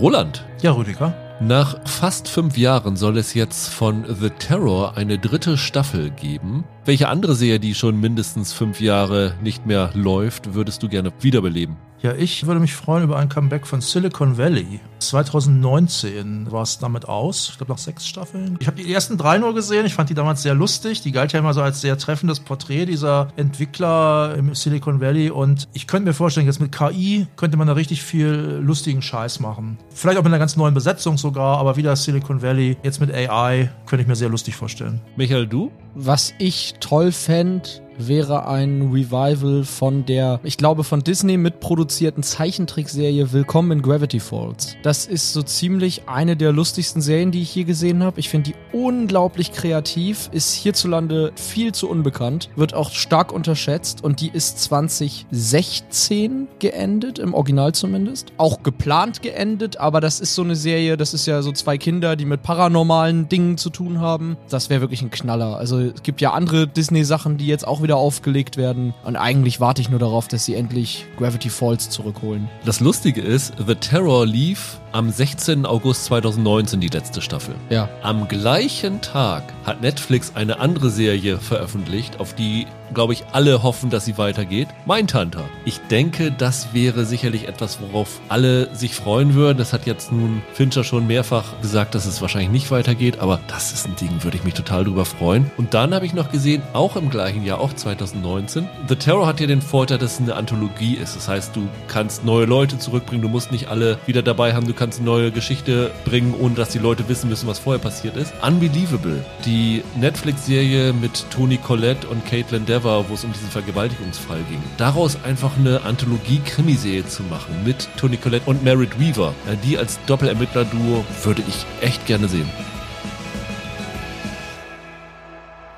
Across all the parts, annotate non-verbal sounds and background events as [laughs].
Roland. Ja, Rüdiger. Nach fast fünf Jahren soll es jetzt von The Terror eine dritte Staffel geben. Welche andere Serie, die schon mindestens fünf Jahre nicht mehr läuft, würdest du gerne wiederbeleben? Ja, ich würde mich freuen über ein Comeback von Silicon Valley. 2019 war es damit aus. Ich glaube nach sechs Staffeln. Ich habe die ersten drei nur gesehen. Ich fand die damals sehr lustig. Die galt ja immer so als sehr treffendes Porträt dieser Entwickler im Silicon Valley. Und ich könnte mir vorstellen, jetzt mit KI könnte man da richtig viel lustigen Scheiß machen. Vielleicht auch mit einer ganz neuen Besetzung sogar, aber wieder Silicon Valley. Jetzt mit AI könnte ich mir sehr lustig vorstellen. Michael, du? Was ich toll fände, wäre ein Revival von der, ich glaube, von Disney mitproduzierten Zeichentrickserie Willkommen in Gravity Falls. Das ist so ziemlich eine der lustigsten Serien, die ich je gesehen habe. Ich finde die unglaublich kreativ, ist hierzulande viel zu unbekannt, wird auch stark unterschätzt und die ist 2016 geendet, im Original zumindest. Auch geplant geendet, aber das ist so eine Serie, das ist ja so zwei Kinder, die mit paranormalen Dingen zu tun haben. Das wäre wirklich ein Knaller. Also es gibt ja andere Disney-Sachen, die jetzt auch wieder aufgelegt werden. Und eigentlich warte ich nur darauf, dass sie endlich Gravity Falls zurückholen. Das Lustige ist, The Terror lief am 16. August 2019 die letzte Staffel. Ja. Am gleichen Tag hat Netflix eine andere Serie veröffentlicht, auf die, glaube ich, alle hoffen, dass sie weitergeht. Mindhunter. Ich denke, das wäre sicherlich etwas, worauf alle sich freuen würden. Das hat jetzt nun Fincher schon mehrfach gesagt, dass es wahrscheinlich nicht weitergeht, aber das ist ein Ding, würde ich mich total drüber freuen. Und dann habe ich noch gesehen, auch im gleichen Jahr, auch 2019, The Terror hat ja den Vorteil, dass es eine Anthologie ist. Das heißt, du kannst neue Leute zurückbringen, du musst nicht alle wieder dabei haben, du kannst eine neue Geschichte bringen, ohne dass die Leute wissen müssen, was vorher passiert ist. Unbelievable. Die Netflix-Serie mit Toni Collette und Caitlin Dever, wo es um diesen Vergewaltigungsfall ging. Daraus einfach eine Anthologie-Krimiserie zu machen mit Toni Collette und Merritt Weaver. Äh, die als Doppelermittler-Duo würde ich echt gerne sehen.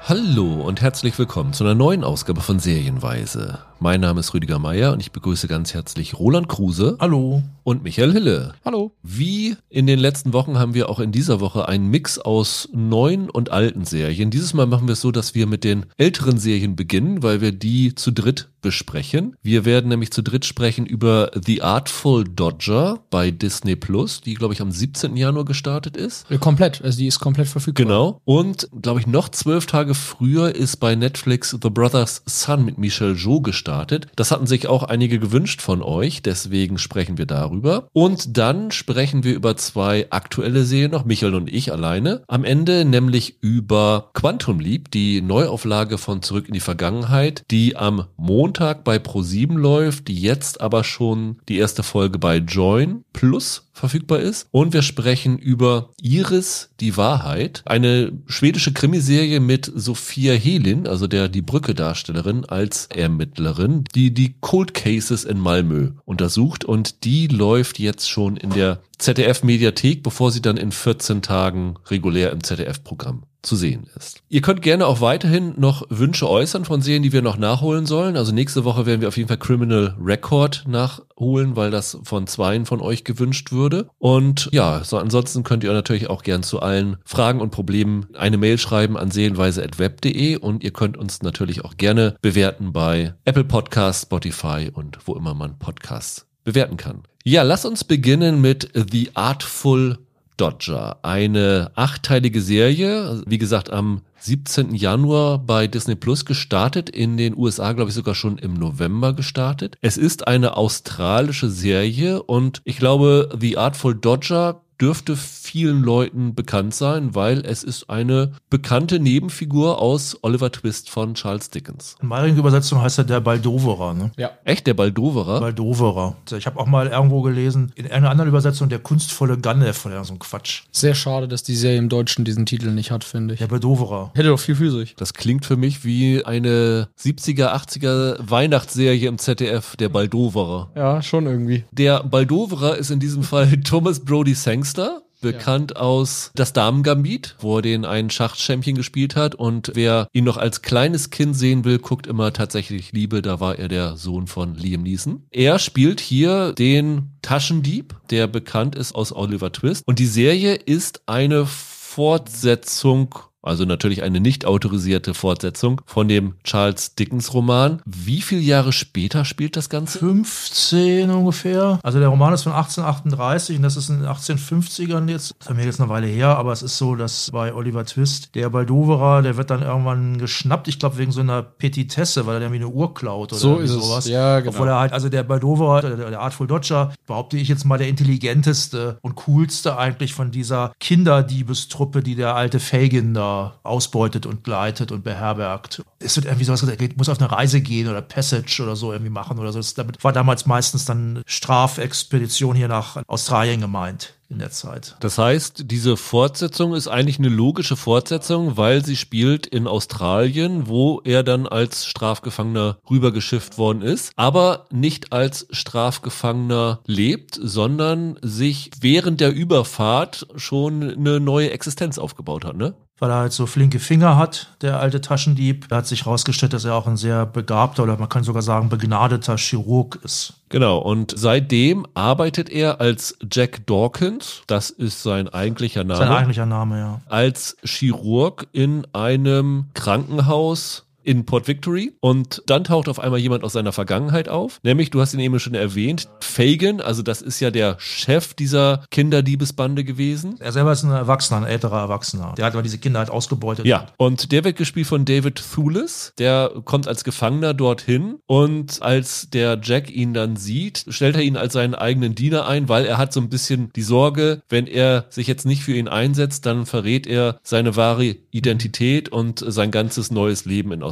Hallo und herzlich willkommen zu einer neuen Ausgabe von Serienweise. Mein Name ist Rüdiger Meier und ich begrüße ganz herzlich Roland Kruse. Hallo. Und Michael Hille. Hallo. Wie in den letzten Wochen haben wir auch in dieser Woche einen Mix aus neuen und alten Serien. Dieses Mal machen wir es so, dass wir mit den älteren Serien beginnen, weil wir die zu dritt besprechen. Wir werden nämlich zu dritt sprechen über The Artful Dodger bei Disney Plus, die glaube ich am 17. Januar gestartet ist. Ja, komplett, also die ist komplett verfügbar. Genau. Und glaube ich noch zwölf Tage früher ist bei Netflix The Brothers Son mit Michelle Jo gestartet gestartet. Das hatten sich auch einige gewünscht von euch, deswegen sprechen wir darüber. Und dann sprechen wir über zwei aktuelle Serien noch, Michael und ich alleine. Am Ende nämlich über Quantum Leap, die Neuauflage von Zurück in die Vergangenheit, die am Montag bei Pro7 läuft, die jetzt aber schon die erste Folge bei Join Plus verfügbar ist. Und wir sprechen über Iris, die Wahrheit, eine schwedische Krimiserie mit Sophia Helin, also der die Brücke Darstellerin als Ermittlerin, die die Cold Cases in Malmö untersucht und die läuft jetzt schon in der ZDF Mediathek, bevor sie dann in 14 Tagen regulär im ZDF Programm zu sehen ist. Ihr könnt gerne auch weiterhin noch Wünsche äußern von Serien, die wir noch nachholen sollen. Also nächste Woche werden wir auf jeden Fall Criminal Record nachholen, weil das von zweien von euch gewünscht würde. Und ja, so ansonsten könnt ihr natürlich auch gern zu allen Fragen und Problemen eine Mail schreiben an seelenweise.web.de und ihr könnt uns natürlich auch gerne bewerten bei Apple Podcasts, Spotify und wo immer man Podcasts bewerten kann. Ja, lass uns beginnen mit The Artful Dodger. Eine achteilige Serie, wie gesagt, am 17. Januar bei Disney Plus gestartet, in den USA glaube ich sogar schon im November gestartet. Es ist eine australische Serie und ich glaube, The Artful Dodger dürfte vielen Leuten bekannt sein, weil es ist eine bekannte Nebenfigur aus Oliver Twist von Charles Dickens. In meiner Übersetzung heißt er der Baldoverer, ne? Ja. Echt, der Baldoverer? Baldoverer. Ich habe auch mal irgendwo gelesen, in einer anderen Übersetzung der kunstvolle Ganef oder so ein Quatsch. Sehr schade, dass die Serie im Deutschen diesen Titel nicht hat, finde ich. Der Baldoverer. Hätte doch viel für sich. Das klingt für mich wie eine 70er, 80er Weihnachtsserie im ZDF, der Baldoverer. Ja, schon irgendwie. Der Baldoverer ist in diesem Fall [laughs] Thomas Brody Sangster Sangster, bekannt ja. aus Das Damengambit, wo er den einen Schachchampion gespielt hat. Und wer ihn noch als kleines Kind sehen will, guckt immer tatsächlich Liebe. Da war er der Sohn von Liam Neeson. Er spielt hier den Taschendieb, der bekannt ist aus Oliver Twist. Und die Serie ist eine Fortsetzung Also natürlich eine nicht autorisierte Fortsetzung von dem Charles Dickens Roman. Wie viele Jahre später spielt das Ganze? 15 ungefähr. Also der Roman ist von 1838 und das ist in den 1850ern jetzt. Das haben wir jetzt eine Weile her, aber es ist so, dass bei Oliver Twist der Baldoverer, der wird dann irgendwann geschnappt, ich glaube wegen so einer Petitesse, weil er irgendwie eine Uhr klaut oder So ist es. sowas. Ja, genau. Obwohl er halt, also der Baldoverer, der, der Artful Dodger, behaupte ich jetzt mal der intelligenteste und coolste eigentlich von dieser Kinderdiebestruppe, die der alte Fagin da ausbeutet und gleitet und beherbergt. Es wird irgendwie sowas gesagt, er muss auf eine Reise gehen oder Passage oder so irgendwie machen oder so. Das, damit war damals meistens dann Strafexpedition hier nach Australien gemeint in der Zeit. Das heißt, diese Fortsetzung ist eigentlich eine logische Fortsetzung, weil sie spielt in Australien, wo er dann als Strafgefangener rübergeschifft worden ist, aber nicht als Strafgefangener lebt, sondern sich während der Überfahrt schon eine neue Existenz aufgebaut hat, ne? Weil er halt so flinke Finger hat, der alte Taschendieb. Da hat sich herausgestellt, dass er auch ein sehr begabter oder man kann sogar sagen begnadeter Chirurg ist. Genau, und seitdem arbeitet er als Jack Dawkins, das ist sein eigentlicher Name. Sein eigentlicher Name, ja. als Chirurg in einem Krankenhaus in Port Victory und dann taucht auf einmal jemand aus seiner Vergangenheit auf, nämlich, du hast ihn eben schon erwähnt, Fagin, also das ist ja der Chef dieser Kinderdiebesbande gewesen. Er selber ist ein Erwachsener, ein älterer Erwachsener. Der hat aber diese Kinder halt ausgebeutet. Ja, und der wird gespielt von David Thewlis. Der kommt als Gefangener dorthin und als der Jack ihn dann sieht, stellt er ihn als seinen eigenen Diener ein, weil er hat so ein bisschen die Sorge, wenn er sich jetzt nicht für ihn einsetzt, dann verrät er seine wahre Identität und sein ganzes neues Leben in Australien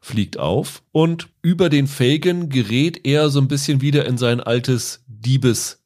fliegt auf. Und über den Fagin gerät er so ein bisschen wieder in sein altes Diebes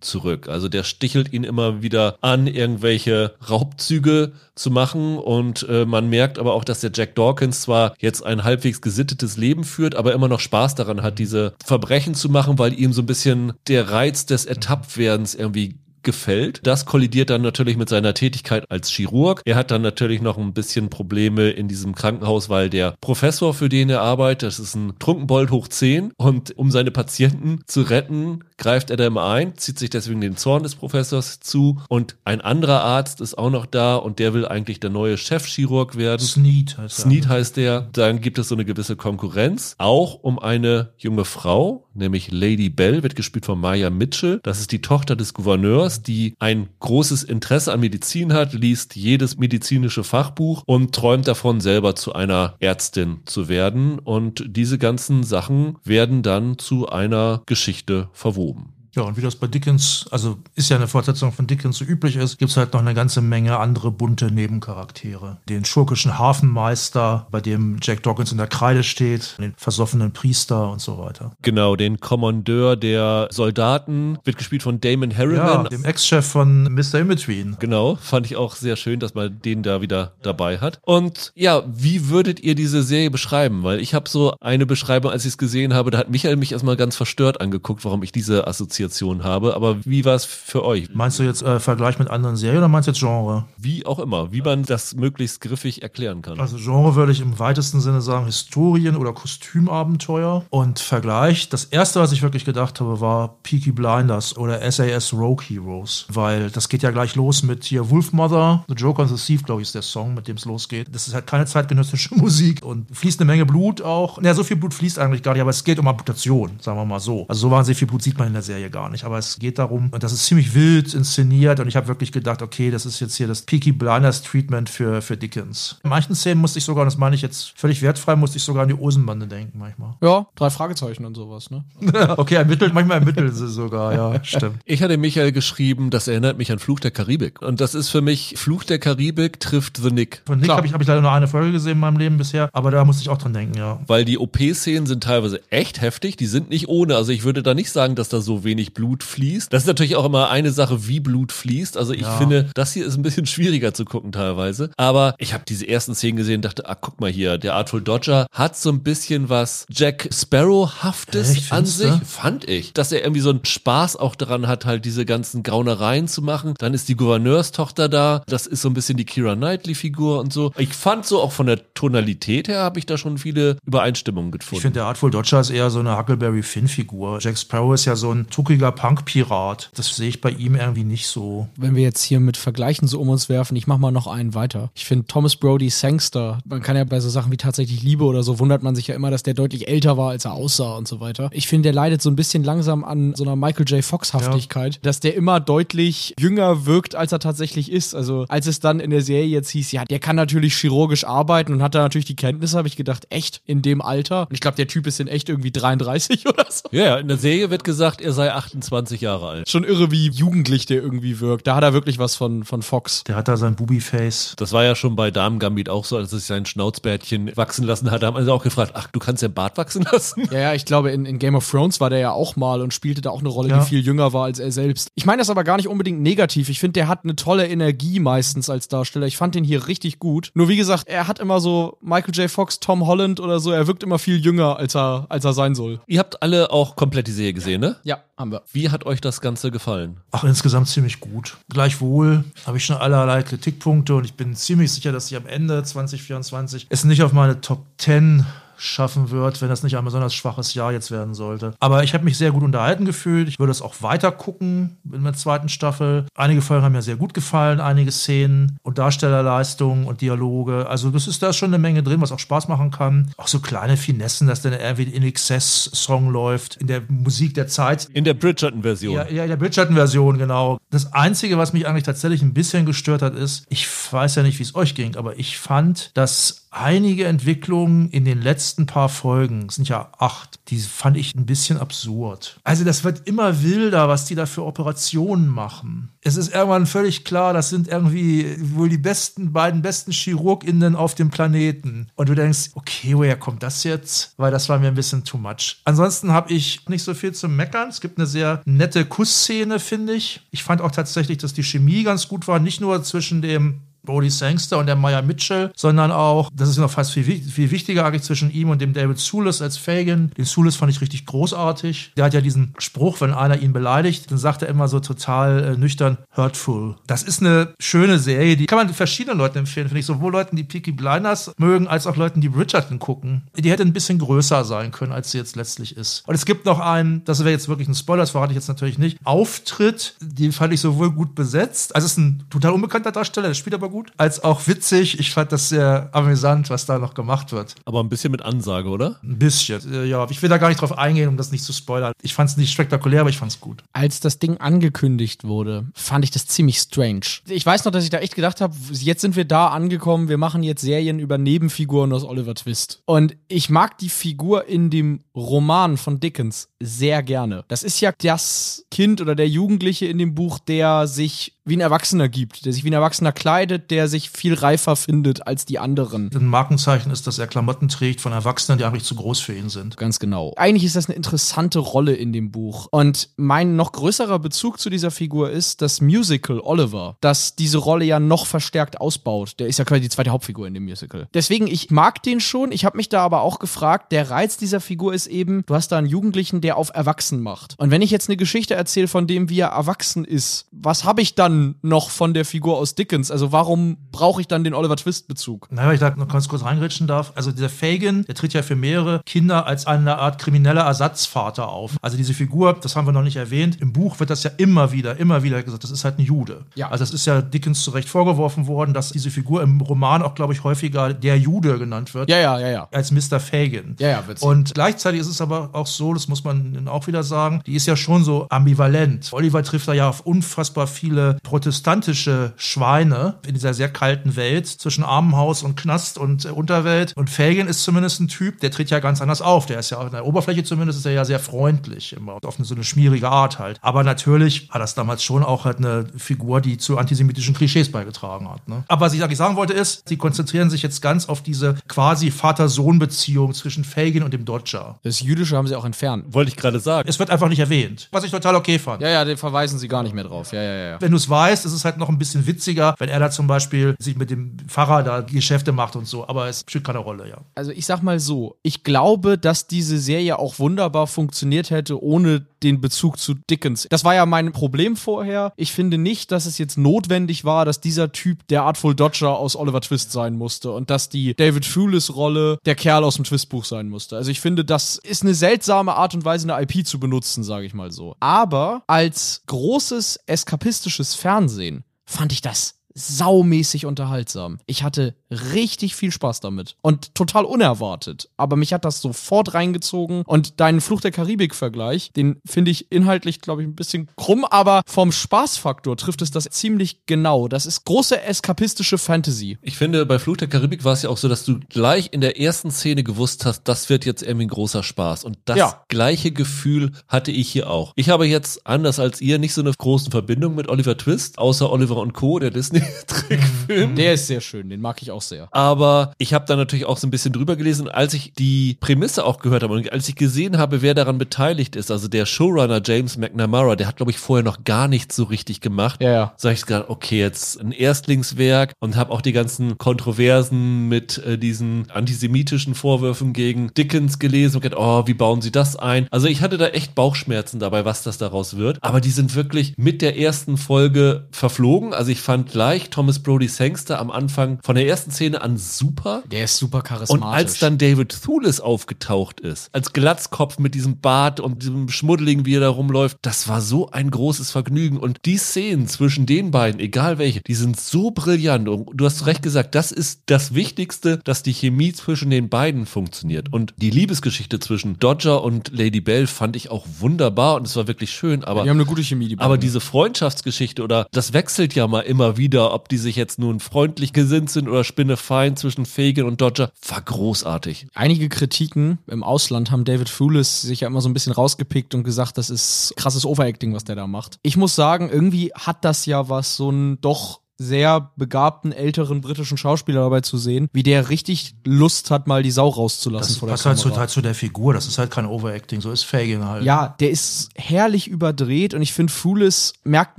zurück. Also der stichelt ihn immer wieder an, irgendwelche Raubzüge zu machen und äh, man merkt aber auch, dass der Jack Dawkins zwar jetzt ein halbwegs gesittetes Leben führt, aber immer noch Spaß daran hat, diese Verbrechen zu machen, weil ihm so ein bisschen der Reiz des Ertapptwerdens irgendwie gefällt. Das kollidiert dann natürlich mit seiner Tätigkeit als Chirurg. Er hat dann natürlich noch ein bisschen Probleme in diesem Krankenhaus, weil der Professor, für den er arbeitet, das ist ein Trunkenbold hoch 10 und um seine Patienten zu retten, greift er da immer ein, zieht sich deswegen den Zorn des Professors zu und ein anderer Arzt ist auch noch da und der will eigentlich der neue Chefchirurg werden. Sneed heißt er. Sneed heißt der. Dann gibt es so eine gewisse Konkurrenz. Auch um eine junge Frau, nämlich Lady Bell, wird gespielt von Maya Mitchell. Das ist die Tochter des Gouverneurs, die ein großes Interesse an Medizin hat, liest jedes medizinische Fachbuch und träumt davon, selber zu einer Ärztin zu werden. Und diese ganzen Sachen werden dann zu einer Geschichte verwoben. Ja, und wie das bei Dickens, also ist ja eine Fortsetzung von Dickens so üblich ist, gibt's halt noch eine ganze Menge andere bunte Nebencharaktere. Den schurkischen Hafenmeister, bei dem Jack Dawkins in der Kreide steht, den versoffenen Priester und so weiter. Genau, den Kommandeur der Soldaten wird gespielt von Damon Harriman. Ja, dem Ex-Chef von Mr. In-Between. Genau, fand ich auch sehr schön, dass man den da wieder dabei hat. Und ja, wie würdet ihr diese Serie beschreiben? Weil ich habe so eine Beschreibung, als ich es gesehen habe, da hat Michael mich erstmal ganz verstört angeguckt, warum ich diese Assoziation habe. Aber wie war es für euch? Meinst du jetzt äh, Vergleich mit anderen Serien oder meinst du jetzt Genre? Wie auch immer, wie man das möglichst griffig erklären kann. Also Genre würde ich im weitesten Sinne sagen Historien- oder Kostümabenteuer. Und Vergleich, das erste, was ich wirklich gedacht habe, war Peaky Blinders oder SAS Rogue Heroes. Weil das geht ja gleich los mit hier Wolfmother, The Joker and the Thief, glaube ich, ist der Song, mit dem es losgeht. Das ist halt keine zeitgenössische [laughs] Musik und fließt eine Menge Blut auch. Ja, so viel Blut fließt eigentlich gar nicht, aber es geht um Amputation, sagen wir mal so. Also so wahnsinnig viel Blut sieht man in der Serie gar nicht. Aber es geht darum, und das ist ziemlich wild inszeniert und ich habe wirklich gedacht, okay, das ist jetzt hier das Peaky Blinders Treatment für, für Dickens. In manchen Szenen musste ich sogar, und das meine ich jetzt völlig wertfrei, musste ich sogar an die Osenbande denken manchmal. Ja, drei Fragezeichen und sowas, ne? [laughs] okay, ermittelt, manchmal ermitteln sie sogar, ja, [laughs] stimmt. Ich hatte Michael geschrieben, das erinnert mich an Fluch der Karibik. Und das ist für mich, Fluch der Karibik trifft The Nick. Von Nick habe ich, hab ich leider nur eine Folge gesehen in meinem Leben bisher, aber da musste ich auch dran denken, ja. Weil die OP-Szenen sind teilweise echt heftig, die sind nicht ohne. Also ich würde da nicht sagen, dass da so wenig Blut fließt. Das ist natürlich auch immer eine Sache, wie Blut fließt. Also ich Ja. finde, das hier ist ein bisschen [laughs] schwieriger zu gucken teilweise. Aber ich habe diese ersten Szenen gesehen und dachte, ah, guck mal hier, der Artful Dodger hat so ein bisschen was Jack Sparrow-haftes an sich, du? fand ich. Dass er irgendwie so einen Spaß auch daran hat, halt diese ganzen Graunereien zu machen. Dann ist die Gouverneurstochter da. Das ist so ein bisschen die Kira Knightley-Figur und so. Ich fand so auch von der Tonalität her habe ich da schon viele Übereinstimmungen gefunden. Ich finde, der Artful Dodger ist eher so eine Huckleberry Finn-Figur. Jack Sparrow ist ja so ein schmuckiger Punk-Pirat. Das sehe ich bei ihm irgendwie nicht so. Wenn wir jetzt hier mit Vergleichen so um uns werfen, ich mach mal noch einen weiter. Ich finde Thomas Brody Sangster, man kann ja bei so Sachen wie tatsächlich Liebe oder so, wundert man sich ja immer, dass der deutlich älter war, als er aussah und so weiter. Ich finde, der leidet so ein bisschen langsam an so einer Michael J. Fox-Haftigkeit, ja. dass der immer deutlich jünger wirkt, als er tatsächlich ist. Also als es dann in der Serie jetzt hieß, ja, der kann natürlich chirurgisch arbeiten und hat da natürlich die Kenntnisse, habe ich gedacht, echt in dem Alter. Und ich glaube, der Typ ist in echt irgendwie 33 [laughs] oder so. Ja, in der Serie wird gesagt, er sei 28 Jahre alt. Schon irre, wie jugendlich der irgendwie wirkt. Da hat er wirklich was von, von Fox. Der hat da sein Booby-Face. Das war ja schon bei Damen Gambit auch so, als er sich sein Schnauzbärtchen wachsen lassen hat. Da haben sie auch gefragt, ach, du kannst ja Bart wachsen lassen? Ja, ja, ich glaube, in, in Game of Thrones war der ja auch mal und spielte da auch eine Rolle, ja. die viel jünger war als er selbst. Ich meine das aber gar nicht unbedingt negativ. Ich finde, der hat eine tolle Energie meistens als Darsteller. Ich fand den hier richtig gut. Nur wie gesagt, er hat immer so Michael J. Fox, Tom Holland oder so. Er wirkt immer viel jünger, als er, als er sein soll. Ihr habt alle auch komplett die Serie gesehen, ne? Ja, haben wir. Wie hat euch das Ganze gefallen? Ach, insgesamt ziemlich gut. Gleichwohl habe ich schon allerlei Kritikpunkte und ich bin ziemlich sicher, dass ich am Ende 2024 es nicht auf meine Top 10 schaffen wird, wenn das nicht ein besonders schwaches Jahr jetzt werden sollte. Aber ich habe mich sehr gut unterhalten gefühlt. Ich würde es auch weiter gucken in der zweiten Staffel. Einige Folgen haben mir sehr gut gefallen, einige Szenen und Darstellerleistungen und Dialoge. Also das ist da schon eine Menge drin, was auch Spaß machen kann. Auch so kleine Finessen, dass dann irgendwie in Excess-Song läuft, in der Musik der Zeit. In der Bridgerton-Version. Ja, ja, in der Bridgerton-Version, genau. Das Einzige, was mich eigentlich tatsächlich ein bisschen gestört hat, ist, ich weiß ja nicht, wie es euch ging, aber ich fand, dass einige Entwicklungen in den letzten paar Folgen, es sind ja acht, die fand ich ein bisschen absurd. Also das wird immer wilder, was die da für Operationen machen. Es ist irgendwann völlig klar, das sind irgendwie wohl die besten, beiden besten ChirurgInnen auf dem Planeten. Und du denkst, okay, woher kommt das jetzt? Weil das war mir ein bisschen too much. Ansonsten habe ich nicht so viel zu meckern. Es gibt eine sehr nette Kussszene, finde ich. Ich fand auch tatsächlich, dass die Chemie ganz gut war. Nicht nur zwischen dem Brody Sangster und der Maya Mitchell, sondern auch, das ist noch fast viel, viel wichtiger eigentlich zwischen ihm und dem David Sulis als Fagin. Den Sulis fand ich richtig großartig. Der hat ja diesen Spruch, wenn einer ihn beleidigt, dann sagt er immer so total äh, nüchtern, hurtful. Das ist eine schöne Serie, die kann man verschiedenen Leuten empfehlen, finde ich. Sowohl Leuten, die Peaky Blinders mögen, als auch Leuten, die Bridgerton gucken. Die hätte ein bisschen größer sein können, als sie jetzt letztlich ist. Und es gibt noch einen, das wäre jetzt wirklich ein Spoiler, das verrate ich jetzt natürlich nicht, Auftritt, den fand ich sowohl gut besetzt, also es ist ein total unbekannter Darsteller, der spielt aber gut gut, als auch witzig. Ich fand das sehr amüsant, was da noch gemacht wird. Aber ein bisschen mit Ansage, oder? Ein bisschen. Äh, ja, ich will da gar nicht drauf eingehen, um das nicht zu spoilern. Ich fand es nicht spektakulär, aber ich fand es gut. Als das Ding angekündigt wurde, fand ich das ziemlich strange. Ich weiß noch, dass ich da echt gedacht habe, jetzt sind wir da angekommen, wir machen jetzt Serien über Nebenfiguren aus Oliver Twist. Und ich mag die Figur in dem Roman von Dickens sehr gerne. Das ist ja das Kind oder der Jugendliche in dem Buch, der sich wie ein Erwachsener gibt, der sich wie ein Erwachsener kleidet, der sich viel reifer findet als die anderen. Ein Markenzeichen ist, dass er Klamotten trägt von Erwachsenen, die eigentlich zu groß für ihn sind. Ganz genau. Eigentlich ist das eine interessante Rolle in dem Buch. Und mein noch größerer Bezug zu dieser Figur ist das Musical Oliver, das diese Rolle ja noch verstärkt ausbaut. Der ist ja quasi die zweite Hauptfigur in dem Musical. Deswegen, ich mag den schon. Ich habe mich da aber auch gefragt, der Reiz dieser Figur ist eben, du hast da einen Jugendlichen, der auf Erwachsen macht. Und wenn ich jetzt eine Geschichte erzähle von dem, wie er erwachsen ist, was habe ich dann noch von der Figur aus Dickens? Also warum brauche ich dann den Oliver Twist-Bezug? Naja, ich da noch ganz kurz reingritschen darf. Also dieser Fagin, der tritt ja für mehrere Kinder als eine Art krimineller Ersatzvater auf. Also diese Figur, das haben wir noch nicht erwähnt, im Buch wird das ja immer wieder, immer wieder gesagt, das ist halt ein Jude. Ja. Also das ist ja Dickens zu Recht vorgeworfen worden, dass diese Figur im Roman auch, glaube ich, häufiger der Jude genannt wird. Ja, ja, ja, ja. Als Mr. Fagin. Ja, ja, wird's. Und gleichzeitig ist es aber auch so, das muss man auch wieder sagen, die ist ja schon so ambivalent. Oliver trifft da ja auf unfassbar viele protestantische Schweine in dieser sehr kalten Welt zwischen Armenhaus und Knast und äh, Unterwelt. Und Fagin ist zumindest ein Typ, der tritt ja ganz anders auf. Der ist ja auf der Oberfläche zumindest ist er ja sehr freundlich, immer auf eine, so eine schmierige Art halt. Aber natürlich war das damals schon auch halt eine Figur, die zu antisemitischen Klischees beigetragen hat. Ne? Aber was ich eigentlich sagen wollte ist, sie konzentrieren sich jetzt ganz auf diese quasi Vater-Sohn-Beziehung zwischen Fagin und dem Dodger. Das Jüdische haben sie auch entfernt. Wollte ich gerade sagen. Es wird einfach nicht erwähnt, was ich total okay fand. Ja, ja, den verweisen sie gar nicht mehr drauf. Ja, ja, ja. Wenn du es weißt, ist es halt noch ein bisschen witziger, wenn er da zum Beispiel sich mit dem Pfarrer da Geschäfte macht und so. Aber es spielt keine Rolle, ja. Also ich sag mal so, ich glaube, dass diese Serie auch wunderbar funktioniert hätte ohne den Bezug zu Dickens. Das war ja mein Problem vorher. Ich finde nicht, dass es jetzt notwendig war, dass dieser Typ der Artful Dodger aus Oliver Twist sein musste und dass die David Thewlis Rolle der Kerl aus dem Twist-Buch sein musste. Also ich finde, das ist eine seltsame Art und Weise, eine IP zu benutzen, sage ich mal so. Aber als großes eskapistisches Fernsehen. Fand ich das saumäßig unterhaltsam. Ich hatte richtig viel Spaß damit und total unerwartet. Aber mich hat das sofort reingezogen und deinen Fluch der Karibik-Vergleich, den finde ich inhaltlich, glaube ich, ein bisschen krumm, aber vom Spaßfaktor trifft es das ziemlich genau. Das ist große eskapistische Fantasy. Ich finde, bei Fluch der Karibik war es ja auch so, dass du gleich in der ersten Szene gewusst hast, das wird jetzt irgendwie ein großer Spaß. Und das Ja. gleiche Gefühl hatte ich hier auch. Ich habe jetzt, anders als ihr, nicht so eine große Verbindung mit Oliver Twist, außer Oliver und Co., der [laughs] Disney-Trickfilm. Der ist sehr schön, den mag ich auch sehr. Aber ich habe da natürlich auch so ein bisschen drüber gelesen. Als ich die Prämisse auch gehört habe und als ich gesehen habe, wer daran beteiligt ist, also der Showrunner James McNamara, der hat, glaube ich, vorher noch gar nichts so richtig gemacht. Ja, ja. Sag ich gerade, okay, jetzt ein Erstlingswerk und habe auch die ganzen Kontroversen mit äh, diesen antisemitischen Vorwürfen gegen Dickens gelesen und gedacht, oh, wie bauen sie das ein? Also ich hatte da echt Bauchschmerzen dabei, was das daraus wird. Aber die sind wirklich mit der ersten Folge verflogen. Also ich fand gleich Thomas Brody Sangster am Anfang von der ersten Szene an super. Der ist super Und charismatisch. als dann David Thewlis aufgetaucht ist, als Glatzkopf mit diesem Bart und diesem Schmuddeligen, wie er da rumläuft, das war so ein großes Vergnügen. Und die Szenen zwischen den beiden, egal welche, die sind so brillant. Und du hast recht gesagt, das ist das Wichtigste, dass die Chemie zwischen den beiden funktioniert. Und die Liebesgeschichte zwischen Dodger und Lady Bell fand ich auch wunderbar und es war wirklich schön. Aber die haben eine gute Chemie, die aber beiden. diese Freundschaftsgeschichte oder das wechselt ja mal immer wieder, ob die sich jetzt nun freundlich gesinnt sind oder spinnefein zwischen Fagin und Dodger, war großartig. Einige Kritiken im Ausland haben David Thewlis sich ja immer so ein bisschen rausgepickt und gesagt, das ist krasses Overacting, was der da macht. Ich muss sagen, irgendwie hat das ja was, so ein doch sehr begabten älteren britischen Schauspieler dabei zu sehen, wie der richtig Lust hat, mal die Sau rauszulassen Das vor der passt halt, Kamera. halt zu der Figur. Das ist halt kein Overacting. So ist Fagin halt. Ja, der ist herrlich überdreht und ich finde, Foolis merkt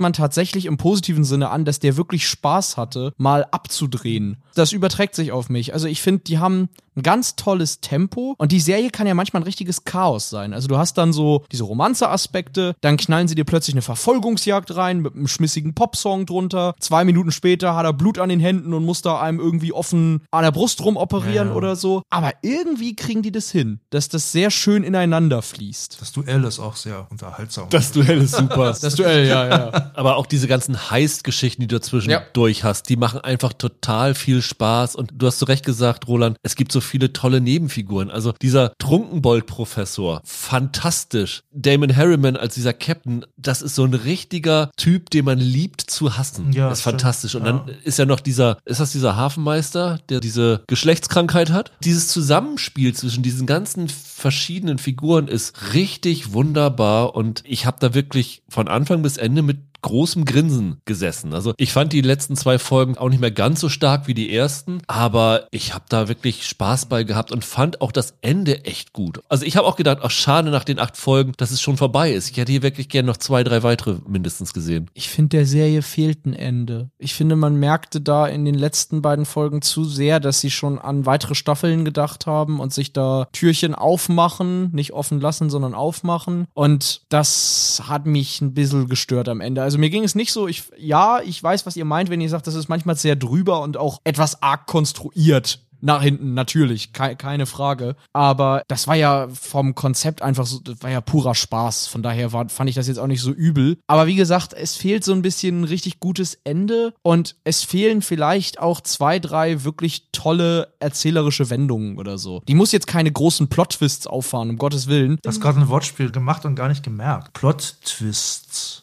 man tatsächlich im positiven Sinne an, dass der wirklich Spaß hatte, mal abzudrehen. Das überträgt sich auf mich. Also ich finde, die haben ein ganz tolles Tempo und die Serie kann ja manchmal ein richtiges Chaos sein. Also du hast dann so diese Romanze-Aspekte, dann knallen sie dir plötzlich eine Verfolgungsjagd rein mit einem schmissigen Popsong drunter. Zwei Minuten später hat er Blut an den Händen und muss da einem irgendwie offen an der Brust rumoperieren Ja. oder so. Aber irgendwie kriegen die das hin, dass das sehr schön ineinander fließt. Das Duell ist auch sehr unterhaltsam. Das Duell ist super. [laughs] Das Duell, ja, ja. Aber auch diese ganzen Heist-Geschichten, die du dazwischen Ja. durch hast, die machen einfach total viel Spaß. Und du hast zu Recht gesagt, Roland, es gibt so viele tolle Nebenfiguren. Also dieser Trunkenbold-Professor, fantastisch. Damon Harriman als dieser Captain, das ist so ein richtiger Typ, den man liebt zu hassen. Ja, das ist stimmt. fantastisch. Und dann ist ja noch dieser, ist das dieser Hafenmeister, der diese Geschlechtskrankheit hat? Dieses Zusammenspiel zwischen diesen ganzen verschiedenen Figuren ist richtig wunderbar. Und ich habe da wirklich von Anfang bis Ende mit großem Grinsen gesessen. Also ich fand die letzten zwei Folgen auch nicht mehr ganz so stark wie die ersten, aber ich habe da wirklich Spaß bei gehabt und fand auch das Ende echt gut. Also ich habe auch gedacht, ach schade nach den acht Folgen, dass es schon vorbei ist. Ich hätte hier wirklich gern noch zwei, drei weitere mindestens gesehen. Ich finde, der Serie fehlt ein Ende. Ich finde, man merkte da in den letzten beiden Folgen zu sehr, dass sie schon an weitere Staffeln gedacht haben und sich da Türchen aufmachen, nicht offen lassen, sondern aufmachen. Und das hat mich ein bisschen gestört am Ende. Also mir ging es nicht so, ich, ja, ich weiß, was ihr meint, wenn ihr sagt, das ist manchmal sehr drüber und auch etwas arg konstruiert. Nach hinten, natürlich, kei- keine Frage. Aber das war ja vom Konzept einfach so, das war ja purer Spaß. Von daher war, fand ich das jetzt auch nicht so übel. Aber wie gesagt, es fehlt so ein bisschen ein richtig gutes Ende und es fehlen vielleicht auch zwei, drei wirklich tolle erzählerische Wendungen oder so. Die muss jetzt keine großen Plot-Twists auffahren, um Gottes Willen. Du hast gerade ein Wortspiel gemacht und gar nicht gemerkt. Plot-Twists.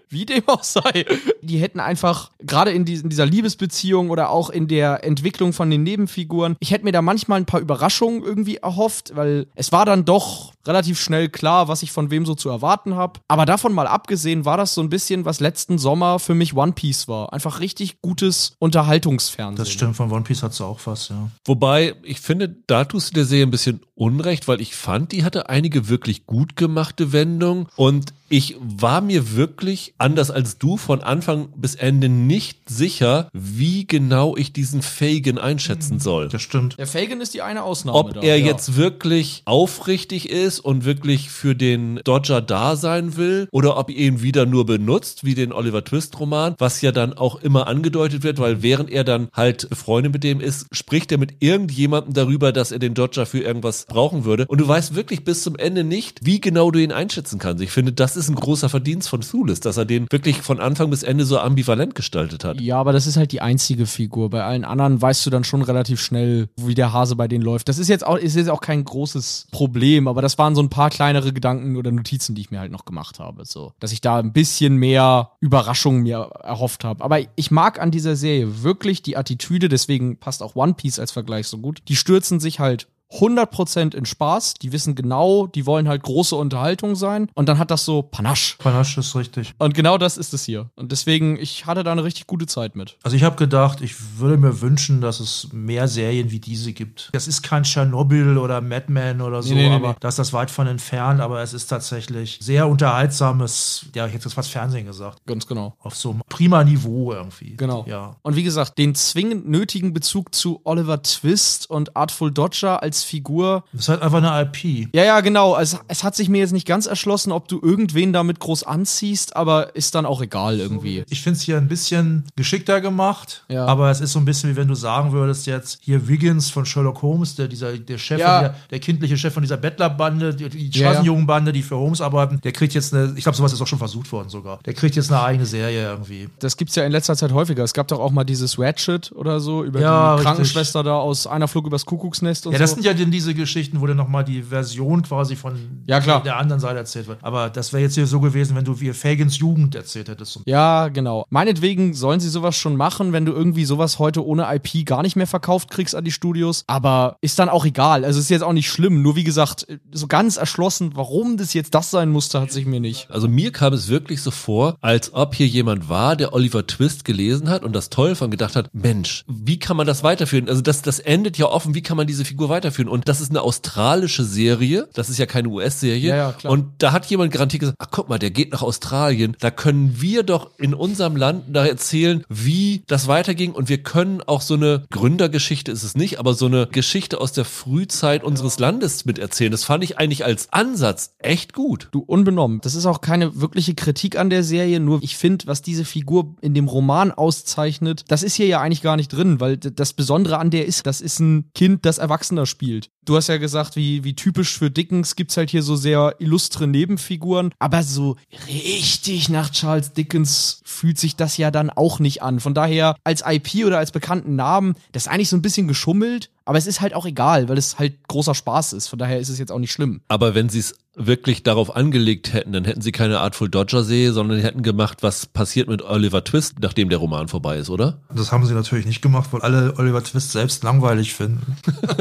Wie dem auch sei. die hätten einfach, gerade in, dieser Liebesbeziehung oder auch in der Entwicklung von den Nebenfiguren, ich hätte mir da manchmal ein paar Überraschungen irgendwie erhofft, weil es war dann doch relativ schnell klar, was ich von wem so zu erwarten habe. Aber davon mal abgesehen, war das so ein bisschen, was letzten Sommer für mich One Piece war. Einfach richtig gutes Unterhaltungsfernsehen. Das stimmt, von One Piece hat sie auch was, ja. Wobei, ich finde, da tust du der Serie ein bisschen Unrecht, weil ich fand, die hatte einige wirklich gut gemachte Wendungen und ich war mir wirklich, anders als du, von Anfang bis Ende nicht sicher, wie genau ich diesen Fagan einschätzen soll. Das stimmt. Der Fagan ist die eine Ausnahme. Ob da, er ja. jetzt wirklich aufrichtig ist und wirklich für den Dodger da sein will oder ob er ihn wieder nur benutzt, wie den Oliver Twist Roman, was ja dann auch immer angedeutet wird, weil während er dann halt befreundet mit dem ist, spricht er mit irgendjemandem darüber, dass er den Dodger für irgendwas brauchen würde. Und du weißt wirklich bis zum Ende nicht, wie genau du ihn einschätzen kannst. Ich finde, das ist ein großer Verdienst von Thulis, dass er den wirklich von Anfang bis Ende so ambivalent gestaltet hat. Ja, aber das ist halt die einzige Figur. Bei allen anderen weißt du dann schon relativ schnell, wie der Hase bei denen läuft. Das ist jetzt auch, ist jetzt auch kein großes Problem, aber das waren so ein paar kleinere Gedanken oder Notizen, die ich mir halt noch gemacht habe. So, dass ich da ein bisschen mehr Überraschung mir erhofft habe. Aber ich mag an dieser Serie wirklich die Attitüde, deswegen passt auch One Piece als Vergleich so gut. Die stürzen sich halt 100% in Spaß. Die wissen genau, die wollen halt große Unterhaltung sein. Und dann hat das so Panache. Panache ist richtig. Und genau das ist es hier. Und deswegen, ich hatte da eine richtig gute Zeit mit. Also ich habe gedacht, ich würde mir wünschen, dass es mehr Serien wie diese gibt. Das ist kein Tschernobyl oder Mad Men oder so, Nee, nee, nee, aber nee. da ist das weit von entfernt, aber es ist tatsächlich sehr unterhaltsames, ja, ich hätte jetzt fast Fernsehen gesagt, Ganz genau. auf so einem prima Niveau irgendwie. Genau. Ja. Und wie gesagt, den zwingend nötigen Bezug zu Oliver Twist und Artful Dodger als Figur. Das ist halt einfach eine IP. Ja, ja, genau. Es, es hat sich mir jetzt nicht ganz erschlossen, ob du irgendwen damit groß anziehst, aber ist dann auch egal irgendwie. Ich finde es hier ein bisschen geschickter gemacht, Ja. aber es ist so ein bisschen wie wenn du sagen würdest jetzt hier Wiggins von Sherlock Holmes, der dieser der Chef, Ja. der, der kindliche Chef von dieser Bettlerbande, die, die. Straßenjugendbande, die für Holmes arbeiten, der kriegt jetzt eine, ich glaube sowas ist auch schon versucht worden sogar, der kriegt jetzt eine eigene Serie irgendwie. Das gibt's ja in letzter Zeit häufiger. Es gab doch auch mal dieses Ratchet oder so über Ja, die richtig. Krankenschwester da aus einer Flug übers Kuckucksnest und Ja, das so. sind ja dann diese Geschichten, wo dann nochmal die Version quasi von Ja, klar. der anderen Seite erzählt wird. Aber das wäre jetzt hier so gewesen, wenn du wie Fagans Jugend erzählt hättest. Ja, genau. Meinetwegen sollen sie sowas schon machen, wenn du irgendwie sowas heute ohne IP gar nicht mehr verkauft kriegst an die Studios. Aber ist dann auch egal. Also ist jetzt auch nicht schlimm. Nur wie gesagt, so ganz erschlossen, warum das jetzt das sein musste, hat sich mir nicht. Also mir kam es wirklich so vor, als ob hier jemand war, der Oliver Twist gelesen hat und das toll von gedacht hat, Mensch, wie kann man das weiterführen? Also das, das endet ja offen, wie kann man diese Figur weiterführen? Und das ist eine australische Serie, das ist ja keine US-Serie. Ja, ja, klar. Und da hat jemand garantiert gesagt, ach guck mal, der geht nach Australien, da können wir doch in unserem Land da erzählen, wie das weiterging und wir können auch so eine Gründergeschichte ist es nicht, aber so eine Geschichte aus der Frühzeit unseres Landes miterzählen. Das fand ich eigentlich als Ansatz echt gut. Du, unbenommen. Das ist auch keine wirkliche Kritik an der Serie, nur ich finde, was diese Figur in dem Roman auszeichnet, das ist hier ja eigentlich gar nicht drin, weil das Besondere an der ist, das ist ein Kind, das Erwachsener spielt. Du hast ja gesagt, wie, wie typisch für Dickens gibt's halt hier so sehr illustre Nebenfiguren, aber so richtig nach Charles Dickens fühlt sich das ja dann auch nicht an. Von daher, als IP oder als bekannten Namen, das ist eigentlich so ein bisschen geschummelt, aber es ist halt auch egal, weil es halt großer Spaß ist. Von daher ist es jetzt auch nicht schlimm. Aber wenn sie es wirklich darauf angelegt hätten, dann hätten sie keine Artful Dodger Serie, sondern hätten gemacht, was passiert mit Oliver Twist, nachdem der Roman vorbei ist, oder? Das haben sie natürlich nicht gemacht, weil alle Oliver Twist selbst langweilig finden. [laughs]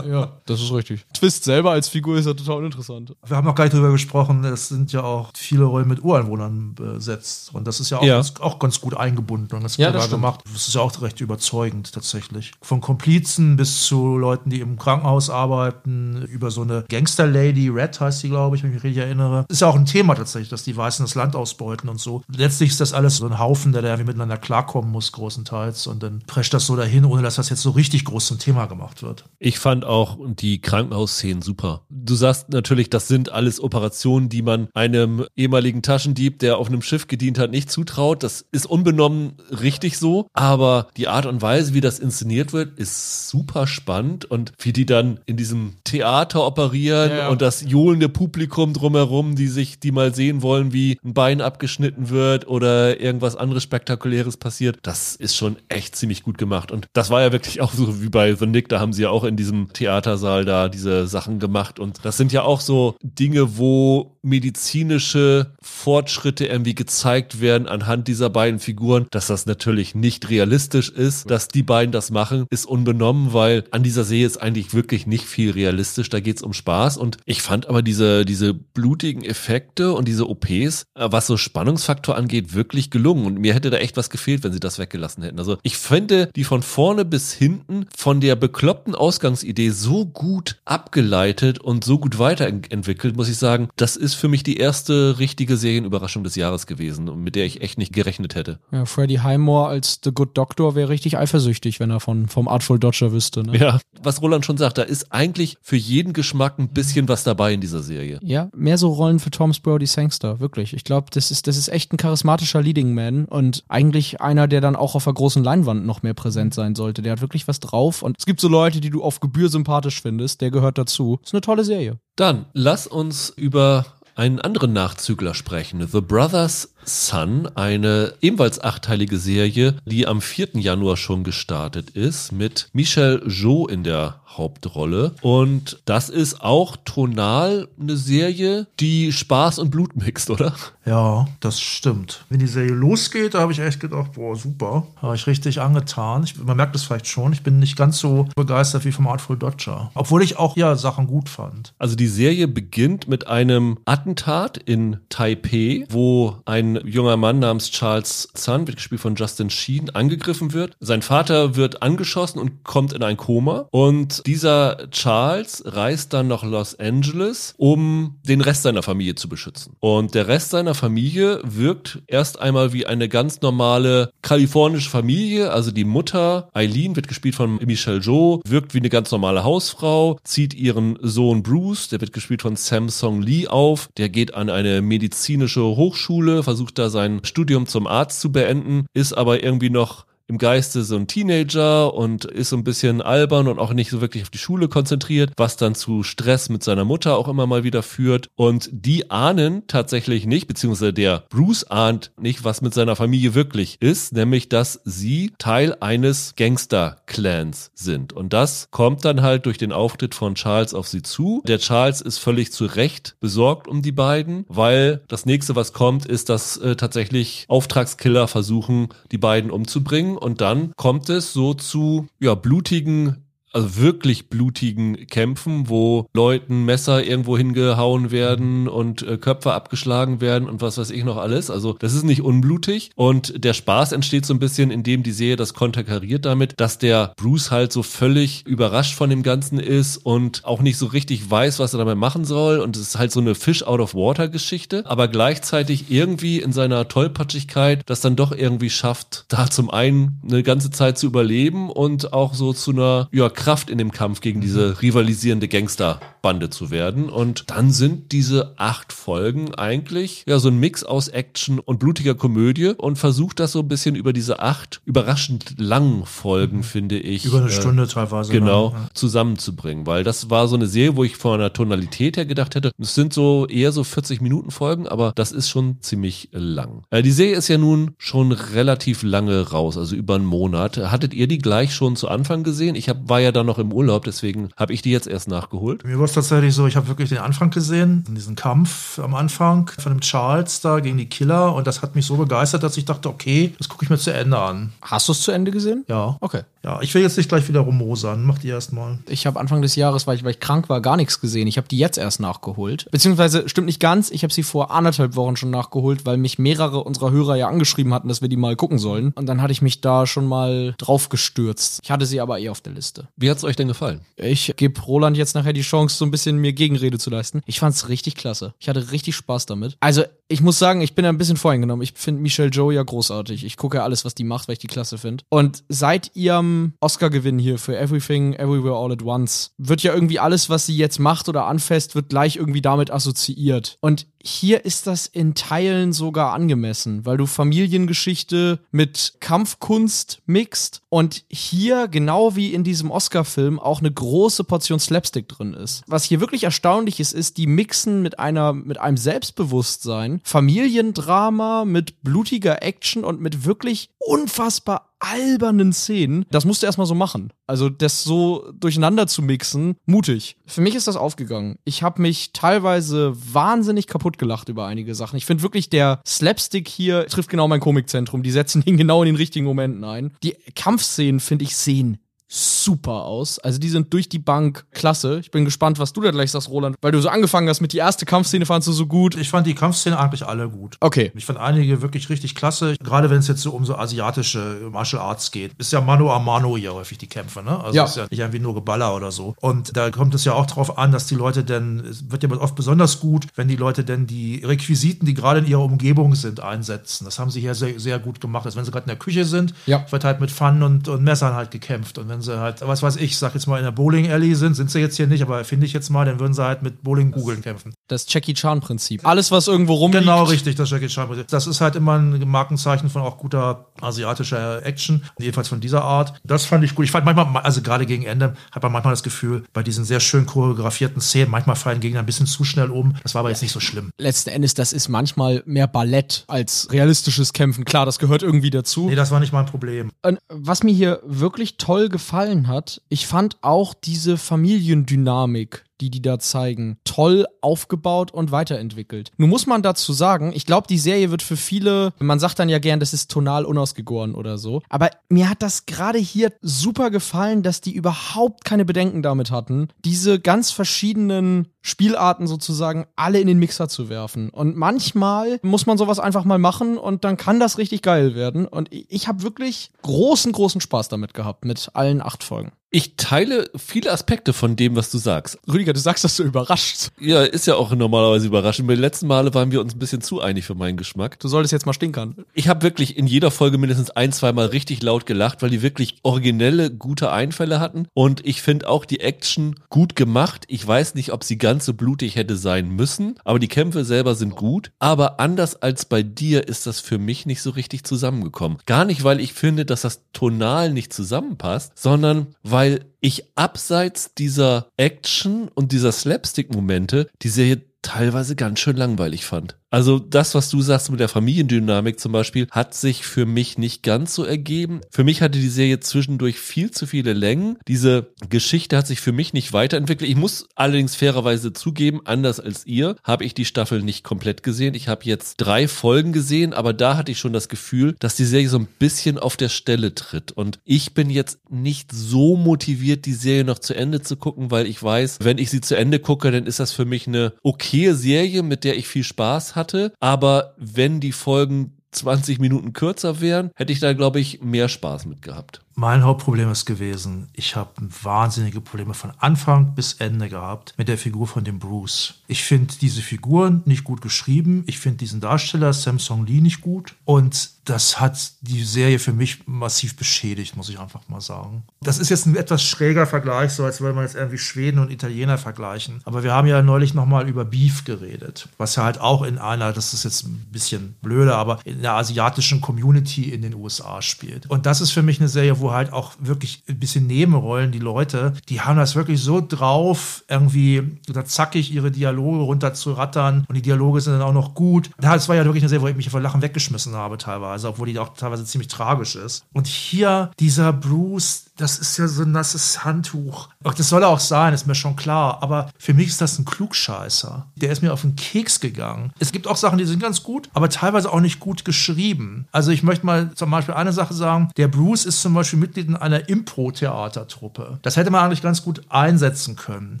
Ja, das ist richtig. Twist selber als Figur ist ja total uninteressant. Wir haben noch gar nicht drüber gesprochen, es sind ja auch viele Rollen mit Ureinwohnern besetzt. Und das ist ja auch, Ja. Ganz, auch ganz gut eingebunden und ganz Ja, clever gemacht. Das ist ja auch recht überzeugend tatsächlich. Von Komplizen bis zu Leuten, die im Krankenhaus arbeiten, über so eine Gangster-Lady, Red heißt sie, glaube ich, wenn ich mich richtig erinnere. Ist ja auch ein Thema tatsächlich, dass die Weißen das Land ausbeuten und so. Letztlich ist das alles so ein Haufen, der da irgendwie miteinander klarkommen muss, großenteils. Und dann prescht das so dahin, ohne dass das jetzt so richtig groß zum Thema gemacht wird. Ich fand auch die Krankenhausszenen super. Du sagst natürlich, das sind alles Operationen, die man einem ehemaligen Taschendieb, der auf einem Schiff gedient hat, nicht zutraut. Das ist unbenommen richtig so. Aber die Art und Weise, wie das inszeniert wird, ist super super spannend und wie die dann in diesem Theater operieren Ja, ja. und das johlende Publikum drumherum, die sich, die mal sehen wollen, wie ein Bein abgeschnitten wird oder irgendwas anderes Spektakuläres passiert. Das ist schon echt ziemlich gut gemacht. Und das war ja wirklich auch so wie bei The Nick, da haben sie ja auch in diesem Theatersaal da diese Sachen gemacht. Und das sind ja auch so Dinge, wo medizinische Fortschritte irgendwie gezeigt werden anhand dieser beiden Figuren, dass das natürlich nicht realistisch ist, dass die beiden das machen, ist unbenommen, weil an dieser Serie ist eigentlich wirklich nicht viel realistisch. Da geht's um Spaß. Und ich fand aber diese, diese blutigen Effekte und diese OPs, äh, was so Spannungsfaktor angeht, wirklich gelungen. Und mir hätte da echt was gefehlt, wenn sie das weggelassen hätten. Also ich finde die von vorne bis hinten von der bekloppten Ausgangsidee so gut abgeleitet und so gut weiterentwickelt, muss ich sagen, das ist für mich die erste richtige Serienüberraschung des Jahres gewesen mit der ich echt nicht gerechnet hätte. Ja, Freddie Highmore als The Good Doctor wäre richtig eifersüchtig, wenn er von, vom Artful Dodger wüsste. Ne? Ja, was Roland schon sagt, da ist eigentlich für jeden Geschmack ein bisschen was dabei in dieser Serie. Ja, mehr so Rollen für Tom Brody Sangster, wirklich. Ich glaube, das ist, das ist echt ein charismatischer Leading Man und eigentlich einer, der dann auch auf der großen Leinwand noch mehr präsent sein sollte. Der hat wirklich was drauf und es gibt so Leute, die du auf Gebühr sympathisch findest, der gehört dazu. Ist eine tolle Serie. Dann lass uns über einen anderen Nachzügler sprechen. The Brothers Sun, eine ebenfalls achteilige Serie, die am 4. Januar schon gestartet ist, mit Michel Jo in der Hauptrolle. Und das ist auch tonal eine Serie, die Spaß und Blut mixt, oder? Ja, das stimmt. Wenn die Serie losgeht, da habe ich echt gedacht, boah, super. Habe ich richtig angetan. Ich, man merkt es vielleicht schon. Ich bin nicht ganz so begeistert wie vom Artful Dodger. Obwohl ich auch ja Sachen gut fand. Also die Serie beginnt mit einem Attentat in Taipei, wo ein junger Mann namens Charles Sun, wird gespielt von Justin Sheen, angegriffen wird. Sein Vater wird angeschossen und kommt in ein Koma. Und dieser Charles reist dann nach Los Angeles, um den Rest seiner Familie zu beschützen. Und der Rest seiner Familie wirkt erst einmal wie eine ganz normale kalifornische Familie. Also die Mutter, Eileen, wird gespielt von Michelle Jo, wirkt wie eine ganz normale Hausfrau, zieht ihren Sohn Bruce, der wird gespielt von Samsung Lee auf. Der geht an eine medizinische Hochschule, versucht da sein Studium zum Arzt zu beenden, ist aber irgendwie noch im Geiste so ein Teenager und ist so ein bisschen albern und auch nicht so wirklich auf die Schule konzentriert, was dann zu Stress mit seiner Mutter auch immer mal wieder führt. Und die ahnen tatsächlich nicht, beziehungsweise der Bruce ahnt nicht, was mit seiner Familie wirklich ist, nämlich dass sie Teil eines Gangster-Clans sind. Und das kommt dann halt durch den Auftritt von Charles auf sie zu. Der Charles ist völlig zu Recht besorgt um die beiden, weil das nächste, was kommt, ist, dass äh, tatsächlich Auftragskiller versuchen, die beiden umzubringen. Und dann kommt es so zu ja, blutigen also wirklich blutigen Kämpfen, wo Leuten Messer irgendwo hingehauen werden und äh, Köpfe abgeschlagen werden und was weiß ich noch alles. Also das ist nicht unblutig. Und der Spaß entsteht so ein bisschen, indem die Serie das konterkariert damit, dass der Bruce halt so völlig überrascht von dem Ganzen ist und auch nicht so richtig weiß, was er damit machen soll. Und es ist halt so eine Fish out of water Geschichte, aber gleichzeitig irgendwie in seiner Tollpatschigkeit das dann doch irgendwie schafft, da zum einen eine ganze Zeit zu überleben und auch so zu einer ja, Kraft in dem Kampf gegen diese rivalisierende Gangsterbande zu werden. Und dann sind diese acht Folgen eigentlich ja so ein Mix aus Action und blutiger Komödie und versucht das so ein bisschen über diese acht überraschend langen Folgen, finde ich. Über eine äh, Stunde teilweise. genau lang, ja. zusammenzubringen, weil das war so eine Serie, wo ich von einer Tonalität her gedacht hätte, es sind so eher so 40 Minuten Folgen, aber das ist schon ziemlich lang. Äh, die Serie ist ja nun schon relativ lange raus, also über einen Monat. Hattet ihr die gleich schon zu Anfang gesehen? Ich hab, war ja da noch im Urlaub, deswegen habe ich die jetzt erst nachgeholt. Mir war es tatsächlich so, ich habe wirklich den Anfang gesehen, diesen Kampf am Anfang von dem Charles da gegen die Killer und das hat mich so begeistert, dass ich dachte, okay, das gucke ich mir zu Ende an. Hast du es zu Ende gesehen? Ja. Okay. Ja, ich will jetzt nicht gleich wieder rummosern. Mach die erstmal. Ich habe Anfang des Jahres, weil ich, weil ich krank war, gar nichts gesehen. Ich habe die jetzt erst nachgeholt. Beziehungsweise stimmt nicht ganz. Ich habe sie vor anderthalb Wochen schon nachgeholt, weil mich mehrere unserer Hörer ja angeschrieben hatten, dass wir die mal gucken sollen. Und dann hatte ich mich da schon mal drauf gestürzt. Ich hatte sie aber eh auf der Liste. Wie hat's euch denn gefallen? Ich gebe Roland jetzt nachher die Chance, so ein bisschen mir Gegenrede zu leisten. Ich fand's richtig klasse. Ich hatte richtig Spaß damit. Also, ich muss sagen, ich bin ein bisschen voreingenommen. Ich finde Michelle Joe ja großartig. Ich gucke ja alles, was die macht, weil ich die klasse finde. Und seit ihrem Oscar-Gewinn hier für Everything, Everywhere, All at Once, wird ja irgendwie alles, was sie jetzt macht oder anfasst, wird gleich irgendwie damit assoziiert. Und hier ist das in Teilen sogar angemessen, weil du Familiengeschichte mit Kampfkunst mixt und hier, genau wie in diesem Oscar-Film auch eine große Portion Slapstick drin ist. Was hier wirklich erstaunlich ist, ist, die mixen mit einer, mit einem Selbstbewusstsein Familiendrama mit blutiger Action und mit wirklich unfassbar albernen Szenen. Das musst du erstmal so machen. Also das so durcheinander zu mixen, mutig. Für mich ist das aufgegangen. Ich habe mich teilweise wahnsinnig kaputt gelacht über einige Sachen. Ich finde wirklich, der Slapstick hier trifft genau mein Komikzentrum. Die setzen ihn [laughs] genau in den richtigen Momenten ein. Die Kampfszenen, finde ich, sehen super aus. Also die sind durch die Bank klasse. Ich bin gespannt, was du da gleich sagst, Roland, weil du so angefangen hast mit die erste Kampfszene fandst du so gut. Ich fand die Kampfszene eigentlich alle gut. Okay. Ich fand einige wirklich richtig klasse, gerade wenn es jetzt so um so asiatische Martial Arts geht. Ist ja Mano a Mano hier häufig die Kämpfe, ne? Also Ja. ist ja nicht irgendwie nur Geballer oder so. Und da kommt es ja auch drauf an, dass die Leute denn, es wird ja oft besonders gut, wenn die Leute denn die Requisiten, die gerade in ihrer Umgebung sind, einsetzen. Das haben sie hier sehr, sehr gut gemacht. Also wenn sie gerade in der Küche sind, Ja. wird halt mit Pfannen und, und Messern halt gekämpft. Und wenn sie halt, was weiß ich, sag jetzt mal in der Bowling Alley sind, sind sie jetzt hier nicht, aber finde ich jetzt mal, dann würden sie halt mit Bowling-Kugeln kämpfen. Das Jackie Chan-Prinzip. Alles, was irgendwo rumliegt. Genau, richtig, das Jackie Chan. Das ist halt immer ein Markenzeichen von auch guter asiatischer Action, jedenfalls von dieser Art. Das fand ich gut. Ich fand manchmal, also gerade gegen Ende, hat man manchmal das Gefühl, bei diesen sehr schön choreografierten Szenen, manchmal fallen Gegner ein bisschen zu schnell um. Das war aber jetzt nicht so schlimm. Letzten Endes, das ist manchmal mehr Ballett als realistisches Kämpfen. Klar, das gehört irgendwie dazu. Nee, das war nicht mein Problem. Und was mir hier wirklich toll gefallen hat, ich fand auch diese Familiendynamik, die die da zeigen, toll aufgebaut und weiterentwickelt. Nun muss man dazu sagen, ich glaube, die Serie wird für viele, man sagt dann ja gern, das ist tonal unausgegoren oder so, aber mir hat das gerade hier super gefallen, dass die überhaupt keine Bedenken damit hatten, diese ganz verschiedenen Spielarten sozusagen alle in den Mixer zu werfen. Und manchmal muss man sowas einfach mal machen und dann kann das richtig geil werden. Und ich, ich habe wirklich großen, großen Spaß damit gehabt, mit allen acht Folgen. Ich teile viele Aspekte von dem, was du sagst. Rüdiger, du sagst das so überrascht. Ja, ist ja auch normalerweise überraschend. Bei den letzten Male waren wir uns ein bisschen zu einig für meinen Geschmack. Du solltest jetzt mal stinkern. Ich habe wirklich in jeder Folge mindestens ein, zweimal richtig laut gelacht, weil die wirklich originelle, gute Einfälle hatten. Und ich finde auch die Action gut gemacht. Ich weiß nicht, ob sie ganz so blutig hätte sein müssen, aber die Kämpfe selber sind gut. Aber anders als bei dir ist das für mich nicht so richtig zusammengekommen. Gar nicht, weil ich finde, dass das tonal nicht zusammenpasst, sondern weil ich abseits dieser Action und dieser Slapstick-Momente die Serie teilweise ganz schön langweilig fand. Also das, was du sagst mit der Familiendynamik zum Beispiel, hat sich für mich nicht ganz so ergeben. Für mich hatte die Serie zwischendurch viel zu viele Längen. Diese Geschichte hat sich für mich nicht weiterentwickelt. Ich muss allerdings fairerweise zugeben, anders als ihr, habe ich die Staffel nicht komplett gesehen. Ich habe jetzt drei Folgen gesehen, aber da hatte ich schon das Gefühl, dass die Serie so ein bisschen auf der Stelle tritt. Und ich bin jetzt nicht so motiviert, die Serie noch zu Ende zu gucken, weil ich weiß, wenn ich sie zu Ende gucke, dann ist das für mich eine okaye Serie, mit der ich viel Spaß hatte. Aber wenn die Folgen 20 Minuten kürzer wären, hätte ich da, glaube ich, mehr Spaß mit gehabt. Mein Hauptproblem ist gewesen, ich habe wahnsinnige Probleme von Anfang bis Ende gehabt mit der Figur von dem Bruce. Ich finde diese Figuren nicht gut geschrieben. Ich finde diesen Darsteller Samsung Lee nicht gut. Und das hat die Serie für mich massiv beschädigt, muss ich einfach mal sagen. Das ist jetzt ein etwas schräger Vergleich, so als würde man jetzt irgendwie Schweden und Italiener vergleichen. Aber wir haben ja neulich nochmal über Beef geredet, was ja halt auch in einer, das ist jetzt ein bisschen blöder, aber in der asiatischen Community in den USA spielt. Und das ist für mich eine Serie, wo halt auch wirklich ein bisschen Nebenrollen, die Leute, die haben das wirklich so drauf, irgendwie oder zackig ihre Dialoge runter zu rattern und die Dialoge sind dann auch noch gut. Das war ja wirklich eine Serie, wo ich mich vor Lachen weggeschmissen habe teilweise, obwohl die auch teilweise ziemlich tragisch ist. Und hier dieser Bruce, das ist ja so ein nasses Handtuch. Ach, das soll er auch sein, ist mir schon klar. Aber für mich ist das ein Klugscheißer. Der ist mir auf den Keks gegangen. Es gibt auch Sachen, die sind ganz gut, aber teilweise auch nicht gut geschrieben. Also ich möchte mal zum Beispiel eine Sache sagen. Der Bruce ist zum Beispiel Mitglied in einer Impro-Theatertruppe. Das hätte man eigentlich ganz gut einsetzen können.